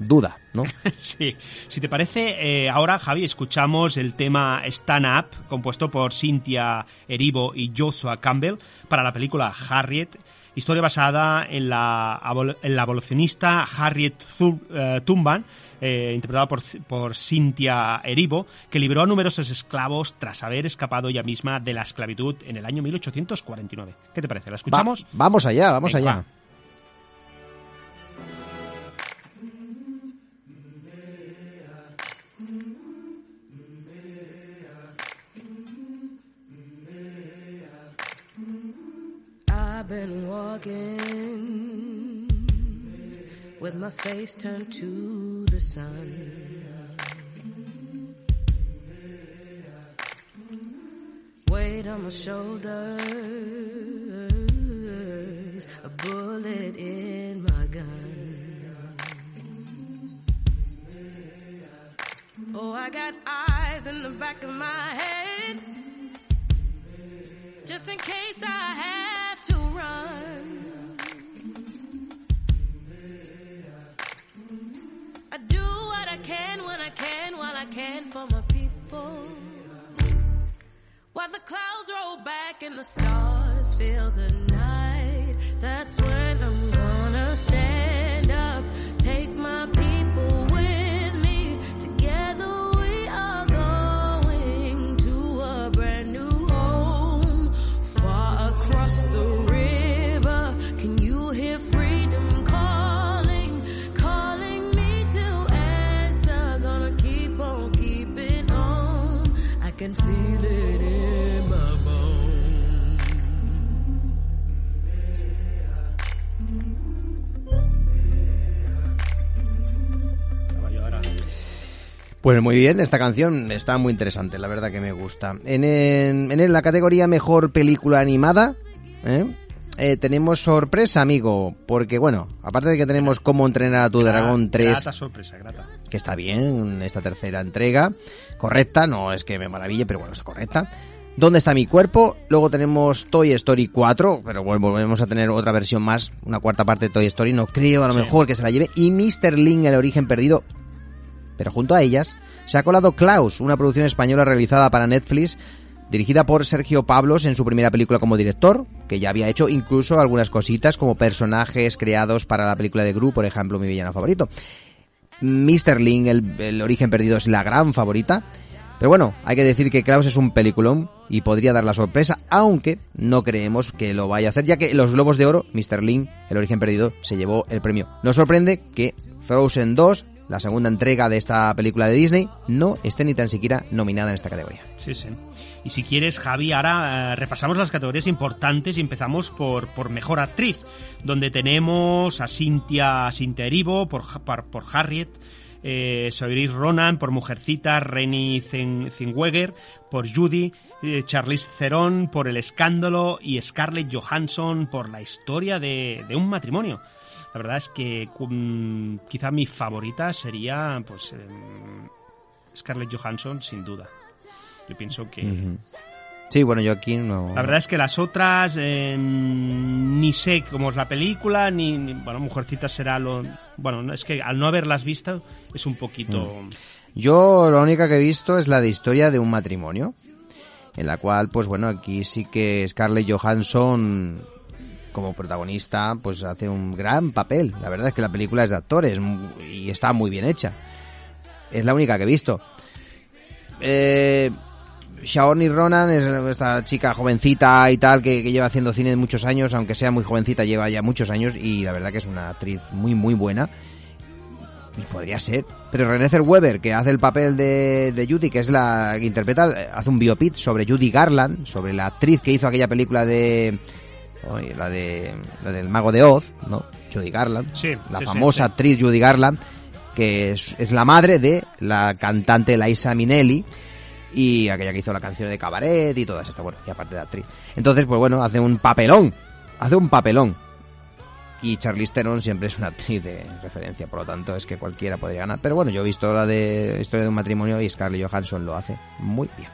duda, ¿no? sí. Si te parece, eh, ahora, Javi, escuchamos el tema Stand Up, compuesto por Cynthia Erivo y Joshua Campbell, para la película Harriet historia basada en la, en la evolucionista Harriet eh, Tubman, eh, interpretada por, por Cynthia Erivo, que liberó a numerosos esclavos tras haber escapado ella misma de la esclavitud en el año 1849. ¿Qué te parece? ¿La escuchamos? vamos allá, vamos allá. I've been walking with my face turned to the sun. Weight on my shoulders, a bullet in my gun. Oh, I got eyes in the back of my head, just in case I have the clouds roll back and the stars fill the night, Pues muy bien, esta canción está muy interesante, la verdad que me gusta. En, en- en la categoría Mejor Película Animada, ¿eh? eh, tenemos sorpresa, amigo, porque bueno, aparte de que tenemos cómo entrenar a tu dragón 3, Grata sorpresa, grata. que está bien, esta tercera entrega, correcta, no es que me maraville, pero bueno, es correcta. ¿Dónde está mi cuerpo? Luego tenemos Toy Story 4, pero bueno, volvemos a tener otra versión más, una cuarta parte de Toy Story, no creo a lo Sí. mejor que se la lleve. Y Mr. Link, el origen perdido. Pero junto a ellas se ha colado Klaus, una producción española realizada para Netflix, dirigida por Sergio Pablos en su primera película como director, que ya había hecho incluso algunas cositas como personajes creados para la película de Gru, por ejemplo, mi villano favorito. Mr. Link, el, el origen perdido, es la gran favorita. Pero bueno, hay que decir que Klaus es un peliculón y podría dar la sorpresa, aunque no creemos que lo vaya a hacer, ya que los Globos de Oro, Mr. Link, el origen perdido, se llevó el premio. Nos sorprende que Frozen 2, la segunda entrega de esta película de Disney, no esté ni tan siquiera nominada en esta categoría. Sí, sí. Y si quieres, Javi, ahora eh, repasamos las categorías importantes y empezamos por, por Mejor Actriz, donde tenemos a Cynthia, Cynthia Erivo por, por, por Harriet, eh, Saoirse Ronan por Mujercita, Renny Zin- Zellweger por Judy, eh, Charlize Theron por El Escándalo y Scarlett Johansson por La Historia de, de un Matrimonio. La verdad es que mm, quizá mi favorita sería pues em, Scarlett Johansson, sin duda. Yo pienso que... Sí, bueno, yo aquí no... La verdad es que las otras eh, ni sé cómo es la película, ni, ni- bueno, Mujercitas será lo... Bueno, no, es que al no haberlas visto es un poquito... Yo la única que he visto es la de historia de un matrimonio, en la cual, pues bueno, aquí sí que Scarlett Johansson como protagonista, pues hace un gran papel. La verdad es que la película es de actores y está muy bien hecha. Es la única que he visto. Eh, Ronan es esta chica jovencita y tal que, lleva haciendo cine muchos años, aunque sea muy jovencita, lleva ya muchos años y la verdad que es una actriz muy muy buena. Y podría ser. Pero René Zellweger, que hace el papel de, de Judy, que es la que interpreta, eh, hace un biopic sobre Judy Garland, sobre la actriz que hizo aquella película de... oye, la de la del Mago de Oz, ¿no? Judy Garland. Sí, la sí, famosa sí. actriz Judy Garland, que es, es la madre de la cantante Liza Minnelli y aquella que hizo la canción de Cabaret y todas estas, bueno, y aparte de actriz. Entonces, pues bueno, hace un papelón, hace un papelón. Y Charlize Theron siempre es una actriz de referencia, por lo tanto es que cualquiera podría ganar. Pero bueno, yo he visto la de Historia de un matrimonio y Scarlett Johansson lo hace muy bien.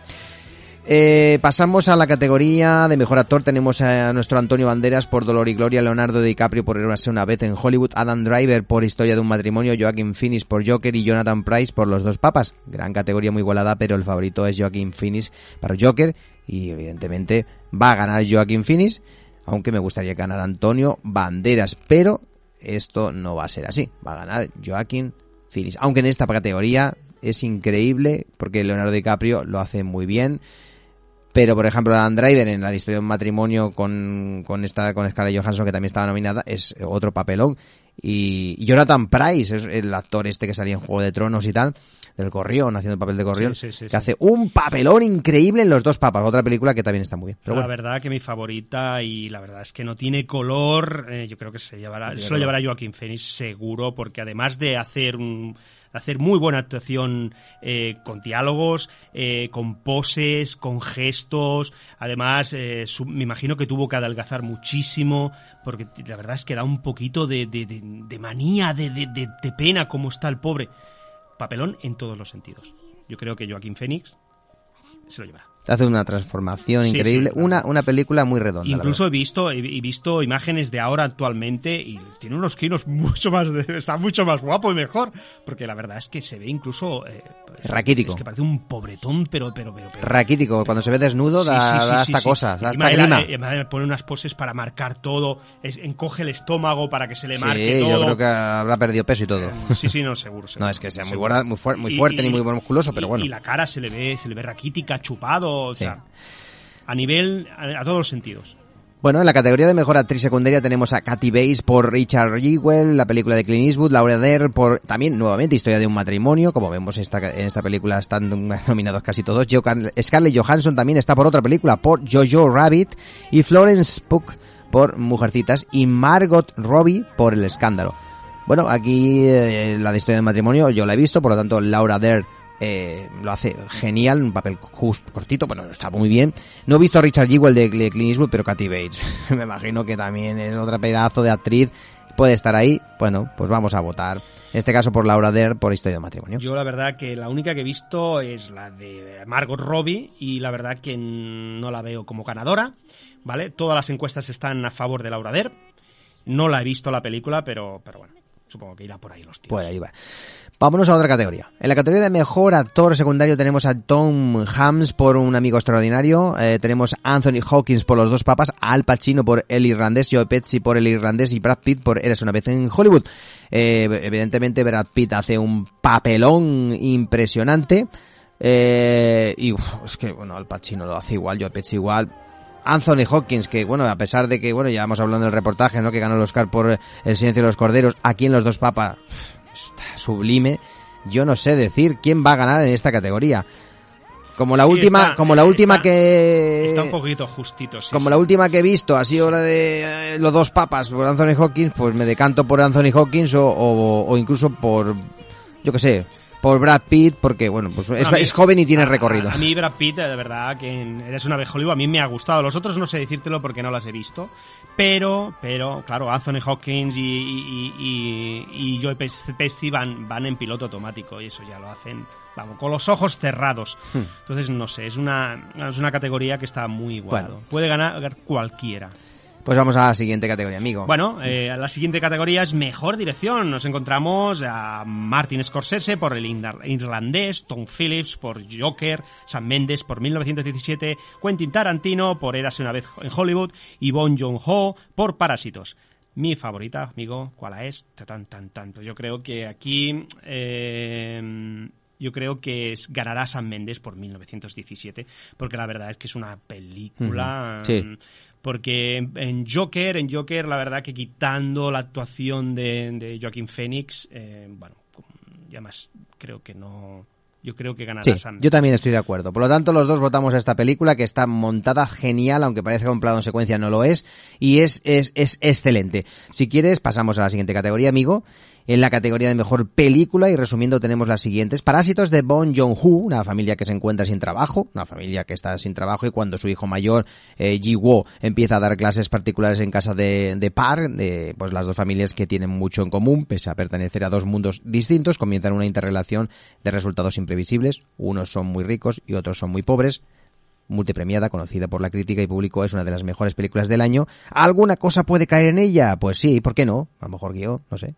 Eh, pasamos a la categoría de mejor actor. Tenemos a nuestro Antonio Banderas por Dolor y Gloria, Leonardo DiCaprio por Érase una vez en Hollywood, Adam Driver por Historia de un matrimonio, Joaquin Phoenix por Joker y Jonathan Price por Los dos papas. Gran categoría muy igualada, pero el favorito es Joaquin Phoenix para Joker y evidentemente va a ganar Joaquin Phoenix, aunque me gustaría ganar Antonio Banderas, pero esto no va a ser así. Va a ganar Joaquin Phoenix, aunque en esta categoría es increíble porque Leonardo DiCaprio lo hace muy bien. Pero, por ejemplo, Adam Driver en la historia de un matrimonio con, con esta, con Scarlett Johansson, que también estaba nominada, es otro papelón. Y, y Jonathan Price es el actor este que salía en Juego de Tronos y tal, del Gorrión, haciendo el papel de Gorrión, Sí, sí, sí, que hace un papelón increíble en Los Dos Papas, otra película que también está muy bien. Pero la bueno, verdad que mi favorita y la verdad es que no tiene color, eh, yo creo que se llevará, se lo llevará Joaquín Phoenix seguro, porque además de hacer un hacer muy buena actuación eh, con diálogos, eh, con poses, con gestos, además eh, me imagino que tuvo que adelgazar muchísimo, porque la verdad es que da un poquito de, de- de- de manía, de, pena como está el pobre. Papelón en todos los sentidos. Yo creo que Joaquín Phoenix se lo llevará. Hace una transformación Sí, increíble, sí, claro. una, una película muy redonda. Incluso he visto, he, he visto imágenes de ahora actualmente y tiene unos kilos mucho más, de- está mucho más guapo y mejor, porque la verdad es que se ve incluso eh, Raquítico. Es que parece un pobretón, pero pero pero, pero-. Raquítico, cuando se ve desnudo Sí, da, da hasta cosas, da hasta grima. eh, además pone unas poses para marcar todo, es- encoge el estómago para que se le marque todo. yo creo que habrá perdido peso y todo. Eh, Sí, sí, no, seguro. seguro, No, es que sea muy, buena, muy, fuer- muy Y- fuerte y- ni muy musculoso, pero y- bueno. Y la cara se le ve, se le ve raquítica, chupado, o Sí. sea, a nivel, a, a todos los sentidos. Bueno, en la categoría de mejor actriz secundaria tenemos a Kathy Bates por Richard Jewell, la película de Clint Eastwood, Laura Dern por también nuevamente Historia de un matrimonio, como vemos esta, en esta película están nominados casi todos. Scarlett Johansson también está por otra película, por Jojo Rabbit y Florence Pugh por Mujercitas y Margot Robbie por El Escándalo. Bueno, aquí eh, la de Historia de un matrimonio yo la he visto, por lo tanto Laura Dern eh, lo hace genial, un papel justo, cortito, bueno, está muy bien. No he visto a Richard Jewell de, de Clint Eastwood, pero Kathy Bates, me imagino que también es otra pedazo de actriz, puede estar ahí. Bueno, pues vamos a votar. En este caso por Laura Dern, por Historia de Matrimonio. Yo la verdad que la única que he visto es la de Margot Robbie y la verdad que no la veo como ganadora, ¿vale? Todas las encuestas están a favor de Laura Dern. No la he visto la película, pero, pero bueno, supongo que irá por ahí los tiros. Pues ahí va. Vámonos a otra categoría. En la categoría de mejor actor secundario tenemos a Tom Hanks por Un amigo extraordinario, eh, tenemos a Anthony Hawkins por Los dos papas, Al Pacino por El irlandés, Joe Pesci por El irlandés y Brad Pitt por Eres una vez en Hollywood. Eh, evidentemente Brad Pitt hace un papelón impresionante. Eh, y uf, es que, bueno, Al Pacino lo hace igual, Joe Pesci igual. Anthony Hawkins, que bueno, a pesar de que, bueno, ya hemos hablado del reportaje, ¿no? Que ganó el Oscar por El silencio de los corderos, aquí en Los dos papas, está sublime. Yo no sé decir quién va a ganar en esta categoría. Como la Sí, última, está- como la última está- que Está un poquito justito, sí. como la última que he visto ha sido la de eh, los dos papas por Anthony Hawkins, pues me decanto por Anthony Hawkins o, o, o incluso por, yo qué sé, por Brad Pitt, porque bueno, pues es, A mí- es joven y tiene recorrido. A, mí Brad Pitt, de verdad, que Eres vez Hollywood, a mí me ha gustado. Los otros no sé decírtelo porque no las he visto. Pero, pero, claro, Anthony Hawkins y, y, y, y Joe Pes- Pesci van, van en piloto automático y eso ya lo hacen, vamos, con los ojos cerrados. Hmm. Entonces, no sé, es una, es una categoría que está muy igualado. Bueno. Puede ganar cualquiera. Pues vamos a la siguiente categoría, amigo. Bueno, eh, la siguiente categoría es Mejor Dirección. Nos encontramos a Martin Scorsese por El Irlandés, Tom Phillips por Joker, Sam Mendes por 1917, Quentin Tarantino por Érase una vez en Hollywood y Bon Joon-ho por Parásitos. Mi favorita, amigo, ¿cuál es? Tan, tan, tan. Pues yo creo que aquí... eh, yo creo que es- ganará Sam Mendes por 1917, porque la verdad es que es una película... Sí. Porque en- Joker, en Joker, la verdad que quitando la actuación de, de Joaquín Phoenix, eh, bueno, y además creo que no. Yo creo que ganará Sí, yo también estoy de acuerdo. Por lo tanto, los dos votamos a esta película que está montada genial, aunque parezca un plano en secuencia, no lo es, y es, es, es excelente. Si quieres, pasamos a la siguiente categoría, amigo. En la categoría de mejor película, y resumiendo, tenemos las siguientes. Parásitos de Bon Joon-ho, una familia que se encuentra sin trabajo, una familia que está sin trabajo, y cuando su hijo mayor, eh, Ji-wo, empieza a dar clases particulares en casa de, de Par, de, pues las dos familias que tienen mucho en común, pese a pertenecer a dos mundos distintos, comienzan una interrelación de resultados imprevisibles. Unos son muy ricos y otros son muy pobres multipremiada, conocida por la crítica y público, es una de las mejores películas del año. ¿Alguna cosa puede caer en ella? Pues sí, ¿por qué no? A lo mejor guion, no sé.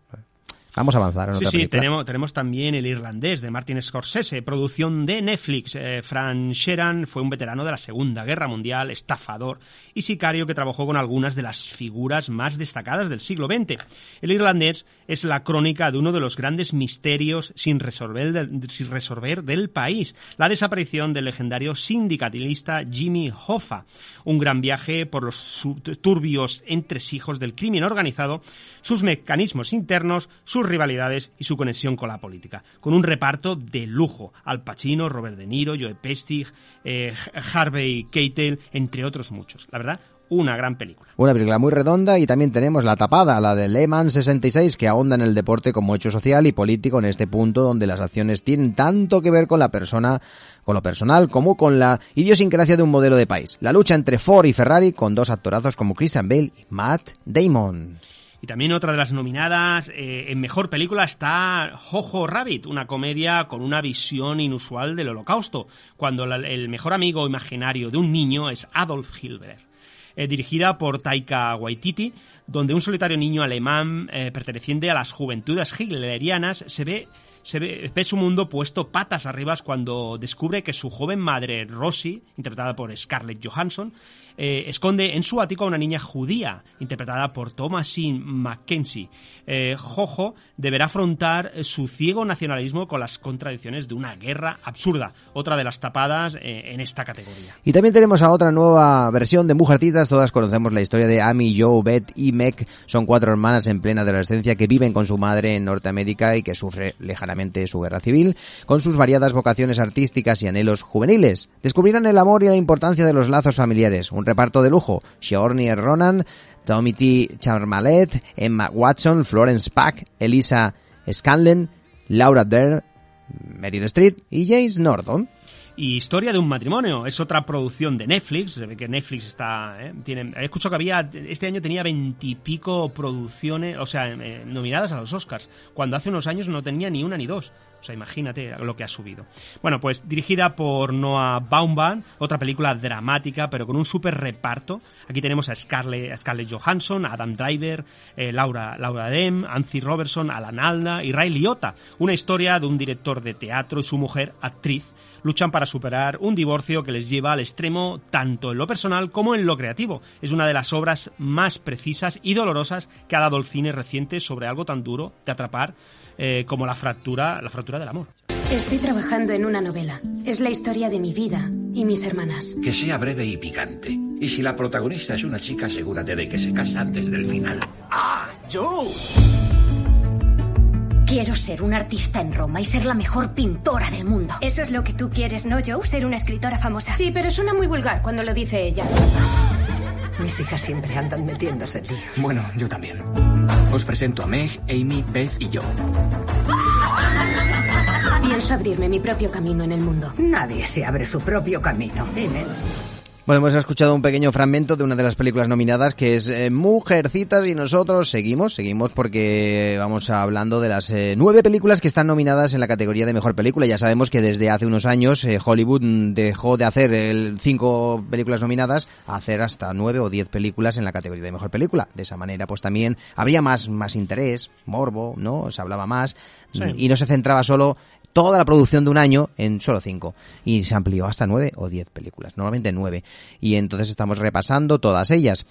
Vamos a avanzar en Sí, otra sí, tenemos, tenemos también El Irlandés de Martin Scorsese, producción de Netflix. Eh, Fran Sheeran fue un veterano de la Segunda Guerra Mundial, estafador y sicario que trabajó con algunas de las figuras más destacadas del siglo XX. El Irlandés es la crónica de uno de los grandes misterios sin resolver del, sin resolver del país, la desaparición del legendario sindicalista Jimmy Hoffa. Un gran viaje por los turbios entresijos del crimen organizado, sus mecanismos internos, sus rivalidades y su conexión con la política. Con un reparto de lujo. Al Pacino, Robert De Niro, Joe Pesci, eh, Harvey Keitel, entre otros muchos. La verdad, una gran película. Una película muy redonda y también tenemos La Tapada, la de Le Mans 66, que ahonda en el deporte como hecho social y político en este punto donde las acciones tienen tanto que ver con la persona, con lo personal, como con la idiosincrasia de un modelo de país. La lucha entre Ford y Ferrari con dos actorazos como Christian Bale y Matt Damon. Y también otra de las nominadas eh, en mejor película está Jojo Rabbit, una comedia con una visión inusual del holocausto, cuando el mejor amigo imaginario de un niño es Adolf Hilbert. Eh, dirigida por Taika Waititi, donde un solitario niño alemán eh, perteneciente a las juventudes hitlerianas se ve se ve, ve su mundo puesto patas arriba cuando descubre que su joven madre Rosie, interpretada por Scarlett Johansson, eh, esconde en su ático a una niña judía, interpretada por Thomasine Mackenzie. Eh, Jojo deberá afrontar su ciego nacionalismo con las contradicciones de una guerra absurda, otra de las tapadas eh, en esta categoría. Y también tenemos a otra nueva versión de Mujercitas. Todas conocemos la historia de Amy, Joe, Beth y Meg. Son cuatro hermanas en plena adolescencia que viven con su madre en Norteamérica y que sufre lejanamente su guerra civil, con sus variadas vocaciones artísticas y anhelos juveniles. Descubrirán el amor y la importancia de los lazos familiares. Reparto de lujo. Sigourney Ronan, Tommy. Charmalet, Emma Watson, Florence Pack, Elisa Scanlon, Laura Dern, Meryl Streep y James Norton. Y Historia de un matrimonio es otra producción de Netflix. Se ve que Netflix está. ¿eh? Tiene, he escuchado que había. Este año tenía veintipico producciones, o sea, eh, nominadas a los Oscars. Cuando hace unos años no tenía ni una ni dos. O sea, imagínate lo que ha subido. Bueno, pues dirigida por Noah Baumbach, otra película dramática, pero con un súper reparto. Aquí tenemos a Scarlett, Johansson, a Adam Driver, eh, Laura, Laura Dem, Anthony Robertson, Alan Alda y Ray Liotta. Una historia de un director de teatro y su mujer, actriz, luchan para superar un divorcio que les lleva al extremo tanto en lo personal como en lo creativo. Es una de las obras más precisas y dolorosas que ha dado el cine reciente sobre algo tan duro de atrapar eh, como la fractura, la fractura del amor. Estoy trabajando en una novela. Es la historia de mi vida y mis hermanas. Que sea breve y picante. Y si la protagonista es una chica, asegúrate de que se casa antes del final. ¡Ah, Joe! Quiero ser una artista en Roma y ser la mejor pintora del mundo. Eso es lo que tú quieres, ¿no, Joe? Ser una escritora famosa. Sí, pero suena muy vulgar cuando lo dice ella. Mis hijas siempre andan metiéndose tíos. Bueno, yo también. Os presento a Meg, Amy, Beth y yo. Pienso abrirme mi propio camino en el mundo. Nadie se abre su propio camino. Dime. Bueno, hemos escuchado un pequeño fragmento de una de las películas nominadas que es eh, Mujercitas y nosotros seguimos, seguimos porque vamos hablando de las eh, nueve películas que están nominadas en la categoría de mejor película. Ya sabemos que desde hace unos años eh, Hollywood dejó de hacer el cinco películas nominadas a hacer hasta nueve o diez películas en la categoría de mejor película. De esa manera, pues también habría más, más interés, morbo, ¿no? Se hablaba más Sí. y no se centraba solo toda la producción de un año en solo cinco. Y se amplió hasta nueve o diez películas, normalmente nueve. Y entonces estamos repasando todas ellas.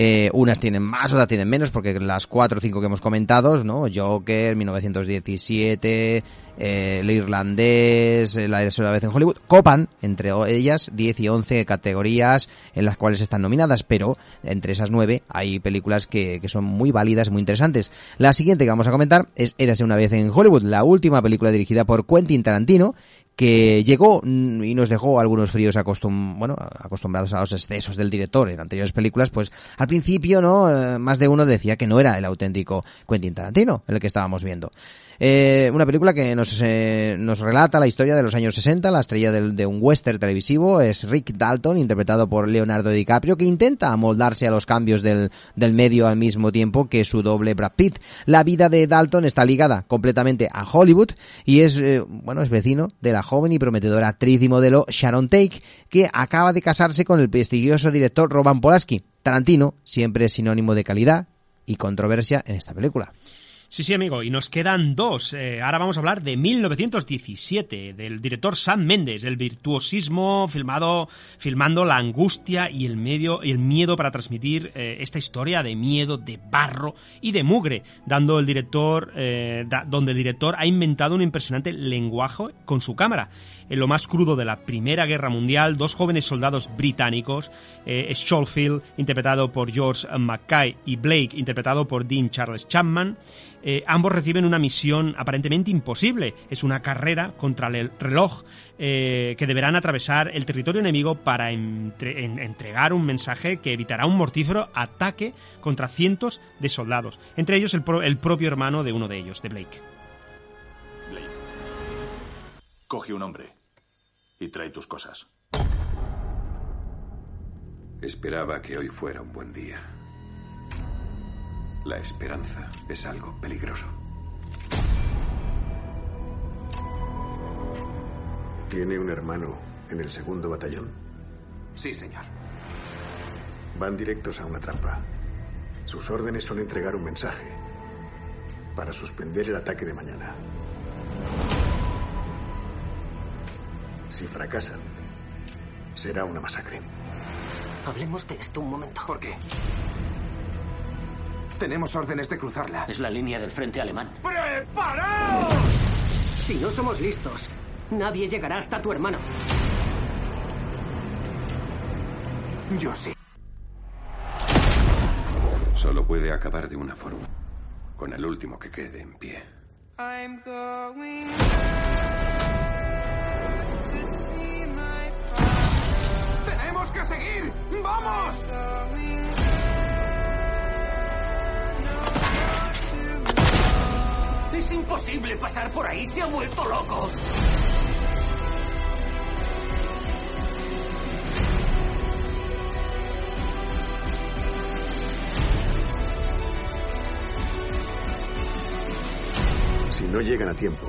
Eh, unas tienen más, otras tienen menos, porque las cuatro o cinco que hemos comentado, ¿no? Joker, 1917, eh, el irlandés, la una vez en Hollywood, copan entre ellas 10 y 11 categorías en las cuales están nominadas, pero entre esas nueve hay películas que, que son muy válidas, muy interesantes. La siguiente que vamos a comentar es Érase una vez en Hollywood, la última película dirigida por Quentin Tarantino, que llegó y nos dejó algunos fríos acostum bueno, acostumbrados a los excesos del director en anteriores películas, pues al principio, ¿no? Eh, más de uno decía que no era el auténtico Quentin Tarantino, el que estábamos viendo. Eh, una película que nos, eh, nos relata la historia de los años 60, la estrella del- de un western televisivo es Rick Dalton, interpretado por Leonardo DiCaprio, que intenta amoldarse a los cambios del, del medio al mismo tiempo que su doble Brad Pitt. La vida de Dalton está ligada completamente a Hollywood y es, eh, bueno, es vecino de la joven y prometedora actriz y modelo Sharon Tate, que acaba de casarse con el prestigioso director Roman Polanski. Tarantino siempre es sinónimo de calidad y controversia en esta película. Sí, sí, amigo, y nos quedan dos. Eh, ahora vamos a hablar de 1917, del director Sam Mendes, el virtuosismo filmado, filmando la angustia y el, medio, el miedo para transmitir eh, esta historia de miedo, de barro y de mugre, dando el director, eh, donde el director ha inventado un impresionante lenguaje con su cámara. En lo más crudo de la Primera Guerra Mundial, dos jóvenes soldados británicos, eh, Schofield, interpretado por George Mackay, y Blake, interpretado por Dean Charles Chapman, eh, ambos reciben una misión aparentemente imposible. Es una carrera contra el reloj eh, que deberán atravesar el territorio enemigo para entre- en- entregar un mensaje que evitará un mortífero ataque contra cientos de soldados, entre ellos el, pro- el propio hermano de uno de ellos, de Blake. Coge un hombre y trae tus cosas. Esperaba que hoy fuera un buen día. La esperanza es algo peligroso. ¿Tiene un hermano en el segundo batallón? Sí, señor. Van directos a una trampa. Sus órdenes son entregar un mensaje para suspender el ataque de mañana. Si fracasan, será una masacre. Hablemos de esto un momento. ¿Por qué? Tenemos órdenes de cruzarla. Es la línea del frente alemán. ¡Preparaos! Si no somos listos, nadie llegará hasta tu hermano. Yo sí. Solo puede acabar de una forma. Con el último que quede en pie. I'm going ¡Tenemos que seguir! ¡Vamos! Es imposible pasar por ahí, se ha vuelto loco. Si no llegan a tiempo,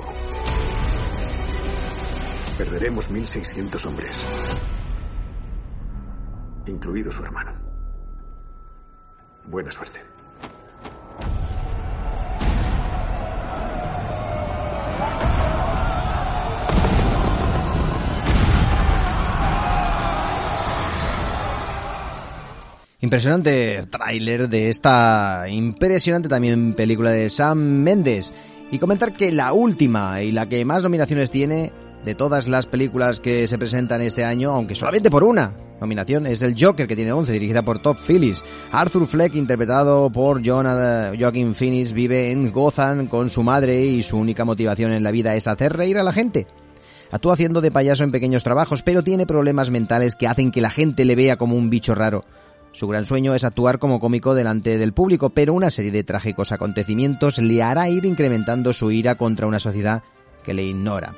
perderemos 1.600 hombres, incluido su hermano. Buena suerte. Impresionante tráiler de esta impresionante también película de Sam Mendes. Y comentar que la última y la que más nominaciones tiene de todas las películas que se presentan este año, aunque solamente por una nominación, es el Joker, que tiene 11, dirigida por Top Phillips. Arthur Fleck, interpretado por Joaquin Phoenix, vive en Gotham con su madre y su única motivación en la vida es hacer reír a la gente. Actúa haciendo de payaso en pequeños trabajos, pero tiene problemas mentales que hacen que la gente le vea como un bicho raro. Su gran sueño es actuar como cómico delante del público, pero una serie de trágicos acontecimientos le hará ir incrementando su ira contra una sociedad que le ignora.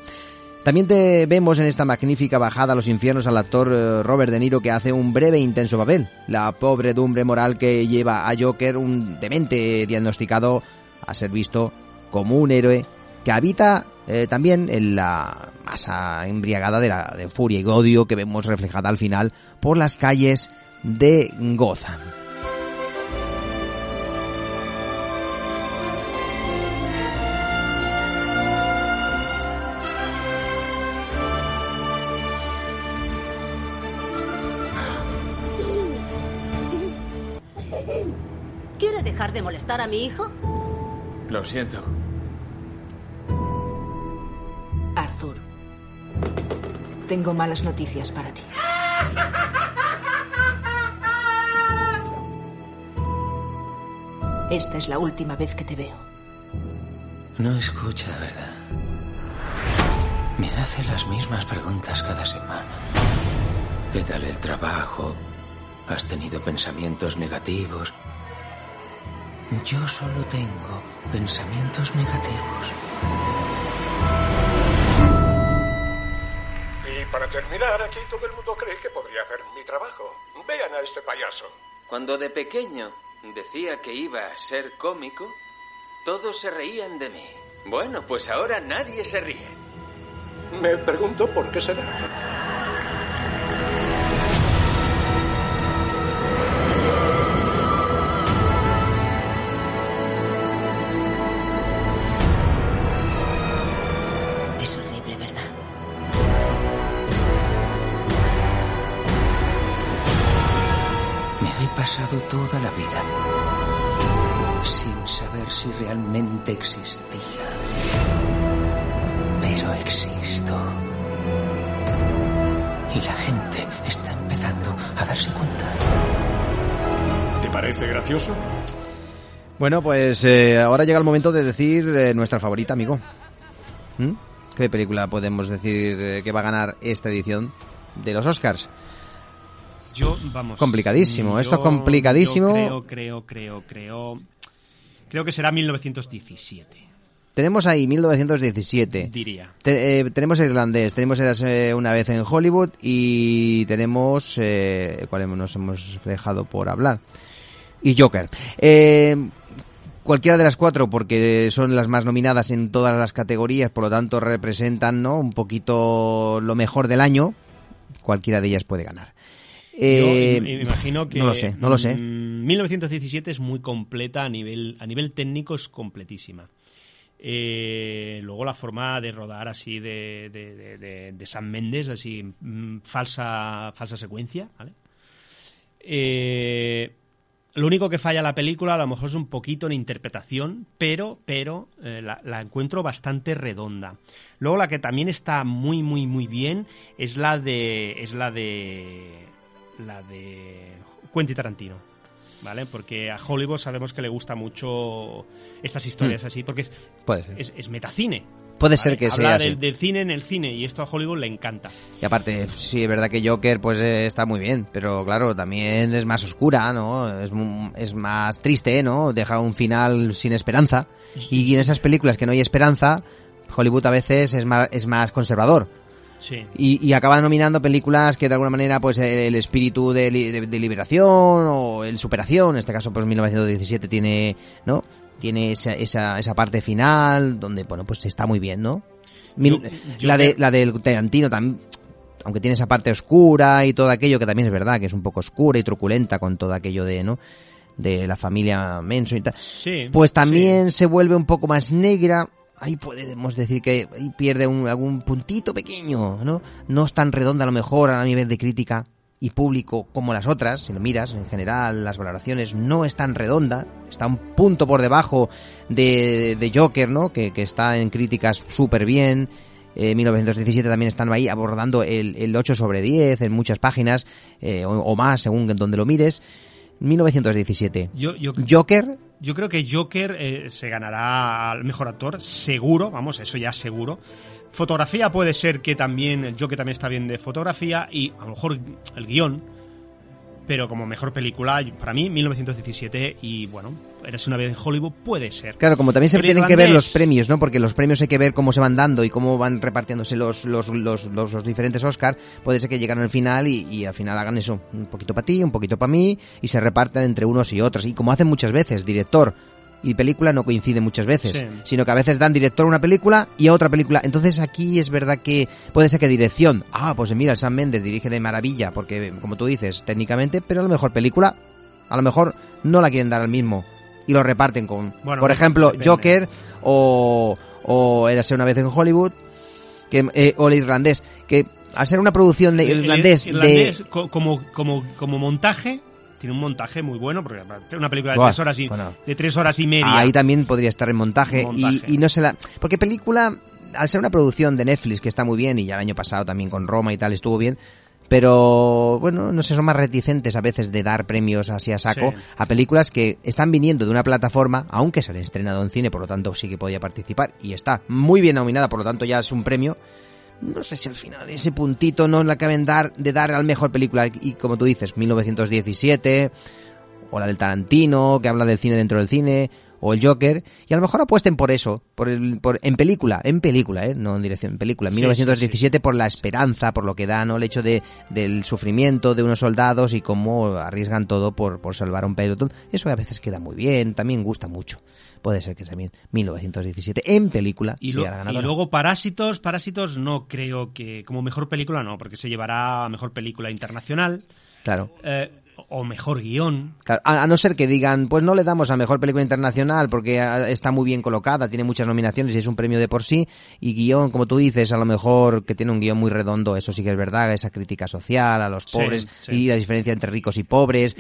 También te vemos en esta magnífica bajada a los infiernos al actor eh, Robert De Niro que hace un breve e intenso papel. La pobredumbre moral que lleva a Joker, un demente diagnosticado, a ser visto como un héroe que habita eh, también en la masa embriagada de, la, de furia y odio que vemos reflejada al final por las calles de Gotham. Dejar de molestar a mi hijo? Lo siento. Arthur, tengo malas noticias para ti. Esta es la última vez que te veo. No escucha, ¿verdad? Me hace las mismas preguntas cada semana. ¿Qué tal el trabajo? ¿Has tenido pensamientos negativos? Yo solo tengo pensamientos negativos. Y para terminar, aquí todo el mundo cree que podría hacer mi trabajo. Vean a este payaso. Cuando de pequeño decía que iba a ser cómico, todos se reían de mí. Bueno, pues ahora nadie se ríe. Me pregunto por qué será. Pasado toda la vida sin saber si realmente existía. Pero existo. Y la gente está empezando a darse cuenta. ¿Te parece gracioso? Bueno, pues eh, ahora llega el momento de decir eh, nuestra favorita, amigo. ¿Mm? ¿Qué película podemos decir eh, que va a ganar esta edición de los Oscars? Yo, vamos. Complicadísimo, esto es complicadísimo. yo creo, creo, creo, creo. Creo que será 1917, Tenemos ahí 1917. diría. Te- eh, tenemos el irlandés, tenemos Érase una vez en Hollywood y tenemos... Eh, ¿Cuál nos hemos dejado por hablar? Y Joker. Eh, cualquiera de las cuatro, porque son las más nominadas en todas las categorías, por lo tanto representan ¿no? un poquito lo mejor del año. Cualquiera de ellas puede ganar. Eh, Yo imagino que No lo sé, no lo sé. mm, 1917 es muy completa a nivel a nivel técnico es completísima. Eh, luego la forma de rodar así de, de, de, de- de Sam Mendes, así mm, falsa falsa secuencia, ¿vale? Eh, lo único que falla la película a lo mejor es un poquito en interpretación, pero, pero eh, la, la encuentro bastante redonda. Luego la que también está muy, muy, muy bien es la de. es la de. La de Quentin Tarantino. ¿Vale? Porque a Hollywood sabemos que le gusta mucho estas historias Hmm. así, porque es, Puede ser. es, es metacine. Puede ser que sea Habla así. del, del cine en el cine y esto a Hollywood le encanta. Y aparte, sí, es verdad que Joker pues eh, está muy bien, pero claro, también es más oscura, ¿no? Es, es más triste, ¿no? Deja un final sin esperanza. Y en esas películas que no hay esperanza, Hollywood a veces es más, es más conservador. Sí. Y, y acaba nominando películas que de alguna manera pues el espíritu de, li- de- de liberación o el superación, en este caso pues 1917 tiene, ¿no? Tiene esa, esa, esa parte final donde, bueno, pues está muy bien, ¿no? Mil- Yo- yo la, de, la del Tarantino también, aunque tiene esa parte oscura y todo aquello, que también es verdad que es un poco oscura y truculenta con todo aquello de, ¿no? De la familia Manson y tal. Sí, Pues también se vuelve un poco más negra. Ahí podemos decir que pierde un- algún puntito pequeño, ¿no? No es tan redonda a lo mejor a nivel de crítica y público como las otras, si lo miras, en general las valoraciones no es tan redonda, está un punto por debajo de, de Joker, ¿no? Que, que está en críticas súper bien. Eh, 1917 también están ahí abordando el, el 8 sobre 10 en muchas páginas, eh, o más según donde lo mires. 1917. Yo, yo, Joker, yo creo que Joker eh, se ganará al mejor actor, seguro, vamos, eso ya seguro. Fotografía puede ser que también, el Joker también está bien de fotografía y a lo mejor el guion, pero como mejor película, para mí 1917 y bueno, Eres una vez en Hollywood puede ser. Claro, como también se El tienen que ver los premios, ¿no? Porque los premios hay que ver cómo se van dando y cómo van repartiéndose los, los, los, los, los diferentes Oscar. Puede ser que lleguen al final y, y al final hagan eso. Un poquito para ti, un poquito para mí y se repartan entre unos y otros. Y como hacen muchas veces, director y película no coinciden muchas veces, Sí. sino que a veces dan director a una película y a otra película. Entonces aquí es verdad que puede ser que dirección, ah, pues mira, Sam Mendes dirige de maravilla, porque como tú dices, técnicamente, pero a lo mejor película, a lo mejor no la quieren dar al mismo y lo reparten con, Bueno, por ejemplo, depende. Joker o, o Érase una vez en Hollywood, que, eh, o el irlandés, que al ser una producción de El- el irlandés, irlandés, de... co- como, como, como montaje, tiene un montaje muy bueno, porque una película de Buah, tres horas y, bueno. de tres horas y media. Ahí también podría estar en montaje, Montaje. Y, y no se la... Porque película, al ser una producción de Netflix que está muy bien, y ya el año pasado también con Roma y tal estuvo bien, pero bueno, no sé, son más reticentes a veces de dar premios así a saco Sí. a películas que están viniendo de una plataforma, aunque se han estrenado en cine, por lo tanto sí que podía participar, y está muy bien nominada, por lo tanto ya es un premio. No sé si al final ese puntito no le acaben dar, de dar al mejor película, y como tú dices, 1917, o la del Tarantino, que habla del cine dentro del cine, o el Joker, y a lo mejor apuesten por eso, por el, por, en película, en película, ¿eh? no en dirección, en película, en Sí, 1917 por la esperanza, por lo que da, ¿no? El hecho de, del sufrimiento de unos soldados y cómo arriesgan todo por, por salvar a un pelotón. Eso a veces queda muy bien, también gusta mucho. Puede ser que también 1917 en película Y, lo- y luego Parásitos, Parásitos no creo que como mejor película no, porque se llevará a mejor película internacional Claro. eh, o mejor guion. Claro, A, a no ser que digan, pues no le damos a mejor película internacional porque ah, está muy bien colocada, tiene muchas nominaciones y es un premio de por sí. Y guion, como tú dices, a lo mejor que tiene un guion muy redondo, eso sí que es verdad, esa crítica social a los pobres sí. y la diferencia entre ricos y pobres.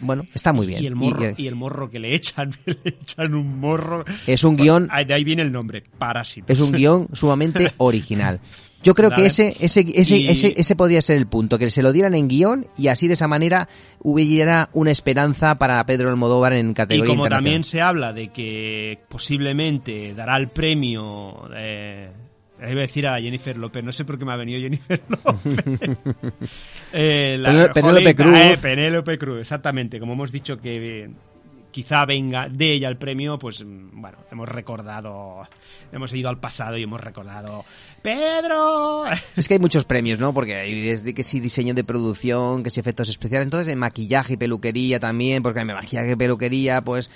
bueno, está muy bien. Y el morro, Y, y, el morro que le echan, le echan un morro. Es un guión- Ah, De ahí viene el nombre, Parásitos. es un guion sumamente original. Yo creo que ese, ese, ese, Y- ese, ese podría ser el punto, que se lo dieran en guion y así de esa manera hubiera una esperanza para Pedro Almodóvar en Y categoría como internacional. también se habla de que posiblemente dará el premio, eh, iba a decir a Jennifer López, no sé por qué me ha venido Jennifer López. Eh, la- Penélope Cruz. eh, Penélope Cruz, exactamente. Como hemos dicho que quizá venga de ella el premio, pues mm, bueno, hemos recordado, hemos ido al pasado y hemos recordado Pedro. Es que hay muchos premios, ¿no? Porque hay desde que si diseño de producción, que si efectos especiales, entonces en maquillaje y peluquería también, porque en maquillaje y peluquería, pues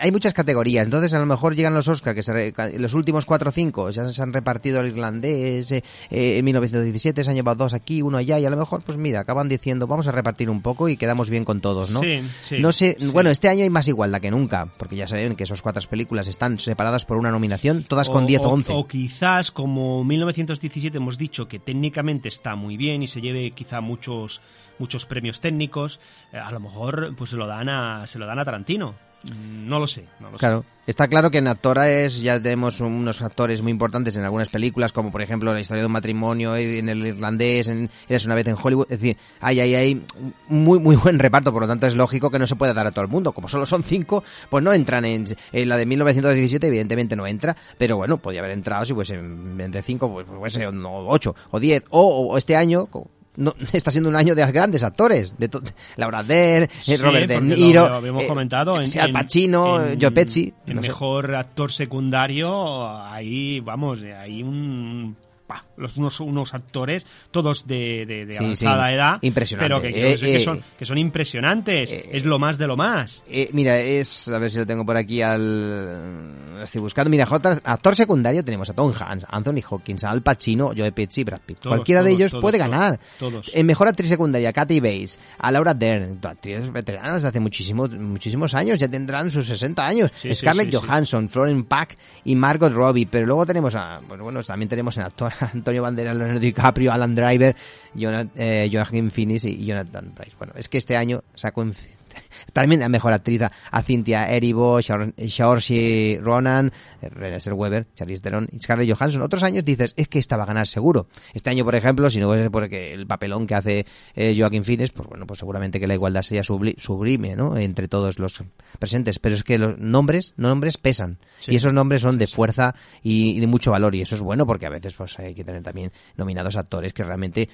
hay muchas categorías. Entonces a lo mejor llegan los Oscars, que se re- los últimos cuatro o cinco ya se han repartido el irlandés, eh, eh, en 1917 se han llevado dos aquí, uno allá, y a lo mejor, pues mira, acaban diciendo, vamos a repartir un poco y quedamos bien con todos, ¿no? Sí, sí, no sé, sí. bueno, este año hay más igualdad que nunca, porque ya saben que esas cuatro películas están separadas por una nominación, todas con 10 o 11. O quizás, como 1917 hemos dicho que técnicamente está muy bien y se lleve quizá muchos muchos premios técnicos, eh, a lo mejor pues se lo dan a se lo dan a Tarantino. No lo sé, no lo Claro, está claro que en actores ya tenemos unos actores muy importantes en algunas películas, como por ejemplo La historia de un matrimonio, en el irlandés, en Eres una vez en Hollywood. Es decir, hay, hay, muy, muy buen reparto, por lo tanto es lógico que no se pueda dar a todo el mundo. Como solo son cinco, pues no entran en, la de 1917, evidentemente no entra, pero bueno, podía haber entrado si fuese en 25, pues, pues, pues o 8 o 10, o, o este año, no, está siendo un año de grandes actores. De Laura Dern, Sí, Robert De Niro, Lo, lo habíamos eh, comentado. En, Al Pacino, en- Joe Pesci. El no sé. mejor actor secundario, ahí, vamos, hay un... pa, Los, unos, unos actores, todos de, de, de avanzada sí. edad, Impresionante. pero que, Eh, decir que eh, son, que son impresionantes. es lo más de lo más. Eh, mira, es. A ver si lo tengo por aquí al. lo Estoy buscando. Mira, actor secundario tenemos a Tom Hanks, Anthony Hopkins, Al Pacino, Joe Pesci, Brad Pitt. Todos, Cualquiera de ellos todos, puede ganar. todos. En mejor actriz secundaria, Kathy Bates, a Laura Dern, actrices veteranas desde hace muchísimos, muchísimos años, ya tendrán sus 60 años. Sí, Scarlett. Johansson, Florence Pack y Margot Robbie. Pero luego tenemos a. Pues bueno, también tenemos en actor Antonio Banderas, Leonardo DiCaprio, Alan Driver, Jonathan, eh, Joaquin Phoenix y Jonathan Price. Bueno, es que este año sacó un también la mejor actriz a- Cynthia Erivo, Saoirse Ronan, Renée Zellweger, Charlize Theron y Scarlett Johansson. Otros años dices, es que esta va a ganar seguro. Este año, por ejemplo, si no fuese porque el papelón que hace eh, Joaquin Phoenix, pues bueno, pues seguramente que la igualdad sería subli- sublime, ¿no? Entre todos los presentes. Pero es que los nombres, nombres pesan. Sí. Y esos nombres son de fuerza y, y de mucho valor. Y eso es bueno porque a veces pues hay que tener también nominados actores que realmente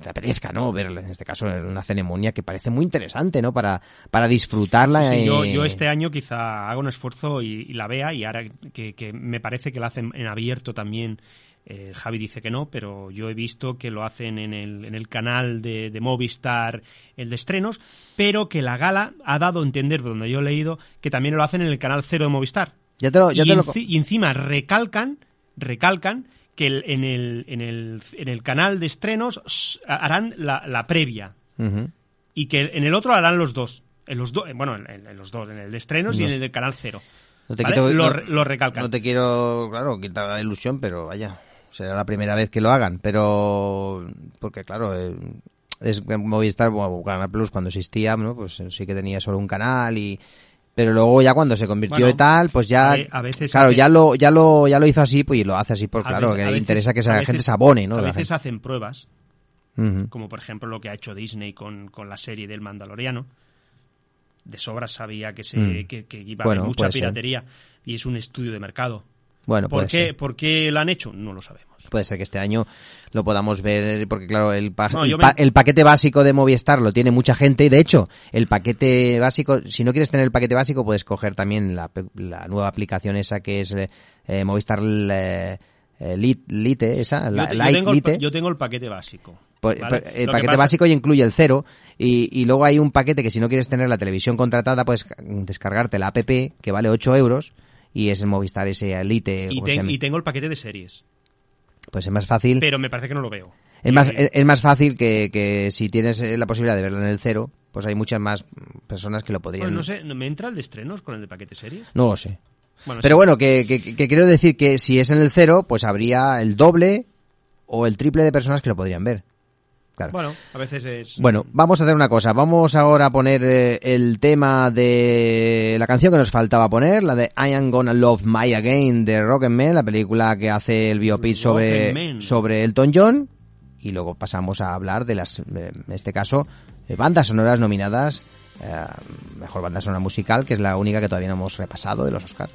te apetezca, ¿no? Ver en este caso una ceremonia que parece muy interesante, ¿no? Para, para disfrutarla. Sí, sí, yo, yo este año quizá haga un esfuerzo y, y la vea y ahora que, que me parece que la hacen en abierto también. eh, Javi dice que no, pero yo he visto que lo hacen en el, en el canal de, de Movistar, el de estrenos, pero que la gala ha dado a entender, donde yo he leído, que también lo hacen en el canal cero de Movistar. Ya te lo- ya y, te lo- enci- y encima recalcan, recalcan que el- en, el, en, el, en el canal de estrenos harán la, la previa. Y que en el otro harán los dos. En los dos, bueno, en, en los dos, en el de estrenos y en el del canal cero. No te ¿Vale? quito- lo, no- re- lo recalcan. No te quiero, claro, quitar la ilusión, pero vaya, será la primera vez que lo hagan. Pero, porque claro, eh, es Movistar, bueno, Canal Plus cuando existía, ¿no? Pues eh, sí que tenía solo un canal y... Pero luego ya cuando se convirtió Bueno, y tal, pues ya, a ve- a veces claro, hace- ya lo, ya lo, ya lo hizo así, pues y lo hace así, pues claro, que le interesa que esa veces- gente se abone, ¿no? A veces hacen pruebas, Como por ejemplo lo que ha hecho Disney con, con la serie del Mandaloriano. De sobra sabía que, se, Mm. que, que iba a haber mucha ser. piratería y es un estudio de mercado. Bueno, ¿Por qué, ser. ¿Por qué lo han hecho? No lo sabemos. Puede ser que este año lo podamos ver, porque claro, el, pa- No, el, yo pa- me- el paquete básico de Movistar lo tiene mucha gente y de hecho, el paquete básico, si no quieres tener el paquete básico, puedes coger también la, la nueva aplicación esa que es eh, Movistar eh, eh, Lit- Lite, esa, la, yo, te- yo Lite tengo el, Lite. pa- yo tengo el paquete básico. Pues, ¿vale? pues, el paquete pasa- básico ya incluye el cero y, y luego hay un paquete que si no quieres tener la televisión contratada puedes descargarte la app que vale 8 euros y es el Movistar ese Elite. y, ten- y tengo el paquete de series. Pues es más fácil. Pero me parece que no lo veo. Es más, es, más fácil que, que si tienes eh, la posibilidad de verlo en el cero, pues hay muchas más personas que lo podrían. Bueno, no sé, ¿me entra el de estrenos con el de paquete series? No lo sé. Bueno, Pero sí. bueno, que, que- que quiero decir que si es en el cero, pues habría el doble o el triple de personas que lo podrían ver. Claro. Bueno, a veces es... Bueno, vamos a hacer una cosa. Vamos ahora a poner eh, el tema de la canción que nos faltaba poner, la de I Am Gonna Love My Again de Rocketman, la película que hace el biopic sobre, sobre Elton John. Y luego pasamos a hablar de las, eh, en este caso, eh, bandas sonoras nominadas, eh, mejor banda sonora musical, que es la única que todavía no hemos repasado de los Oscars.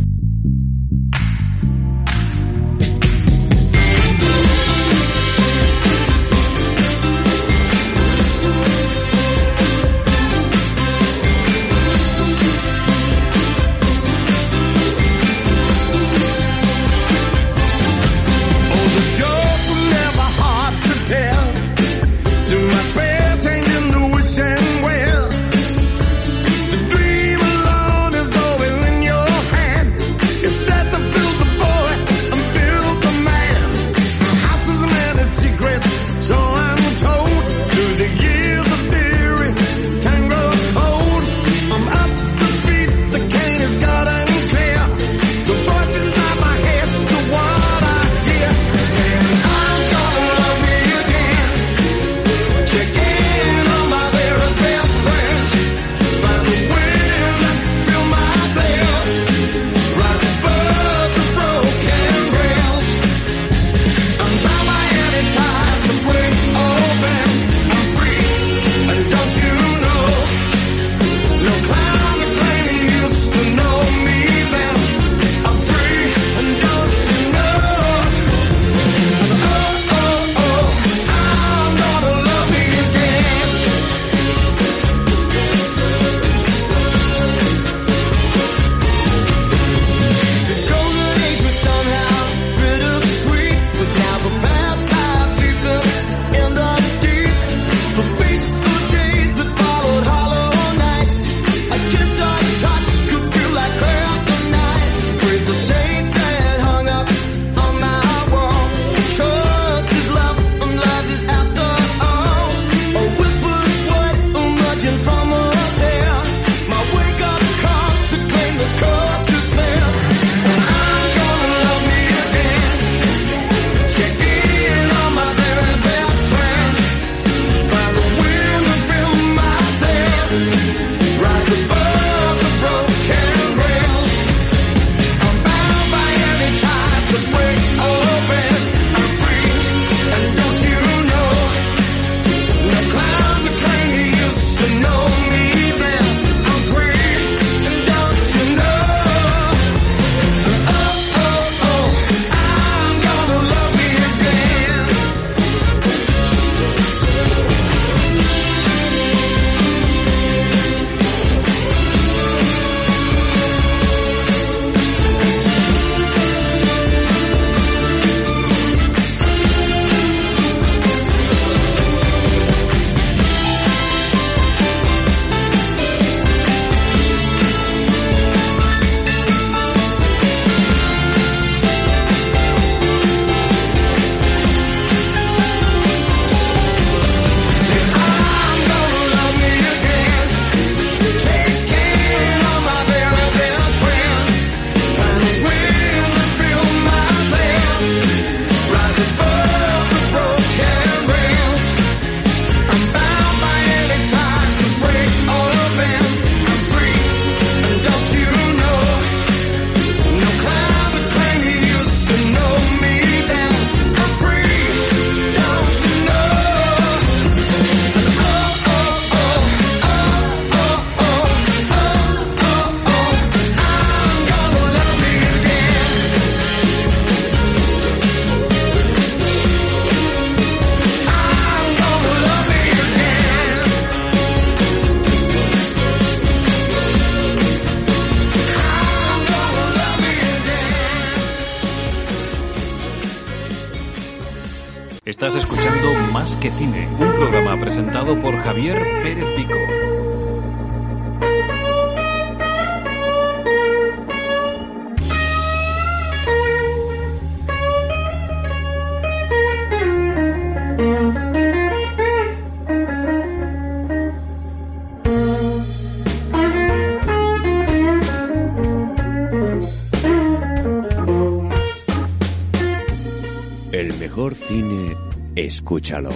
Escúchalo.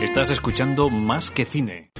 Estás escuchando Más que Cine.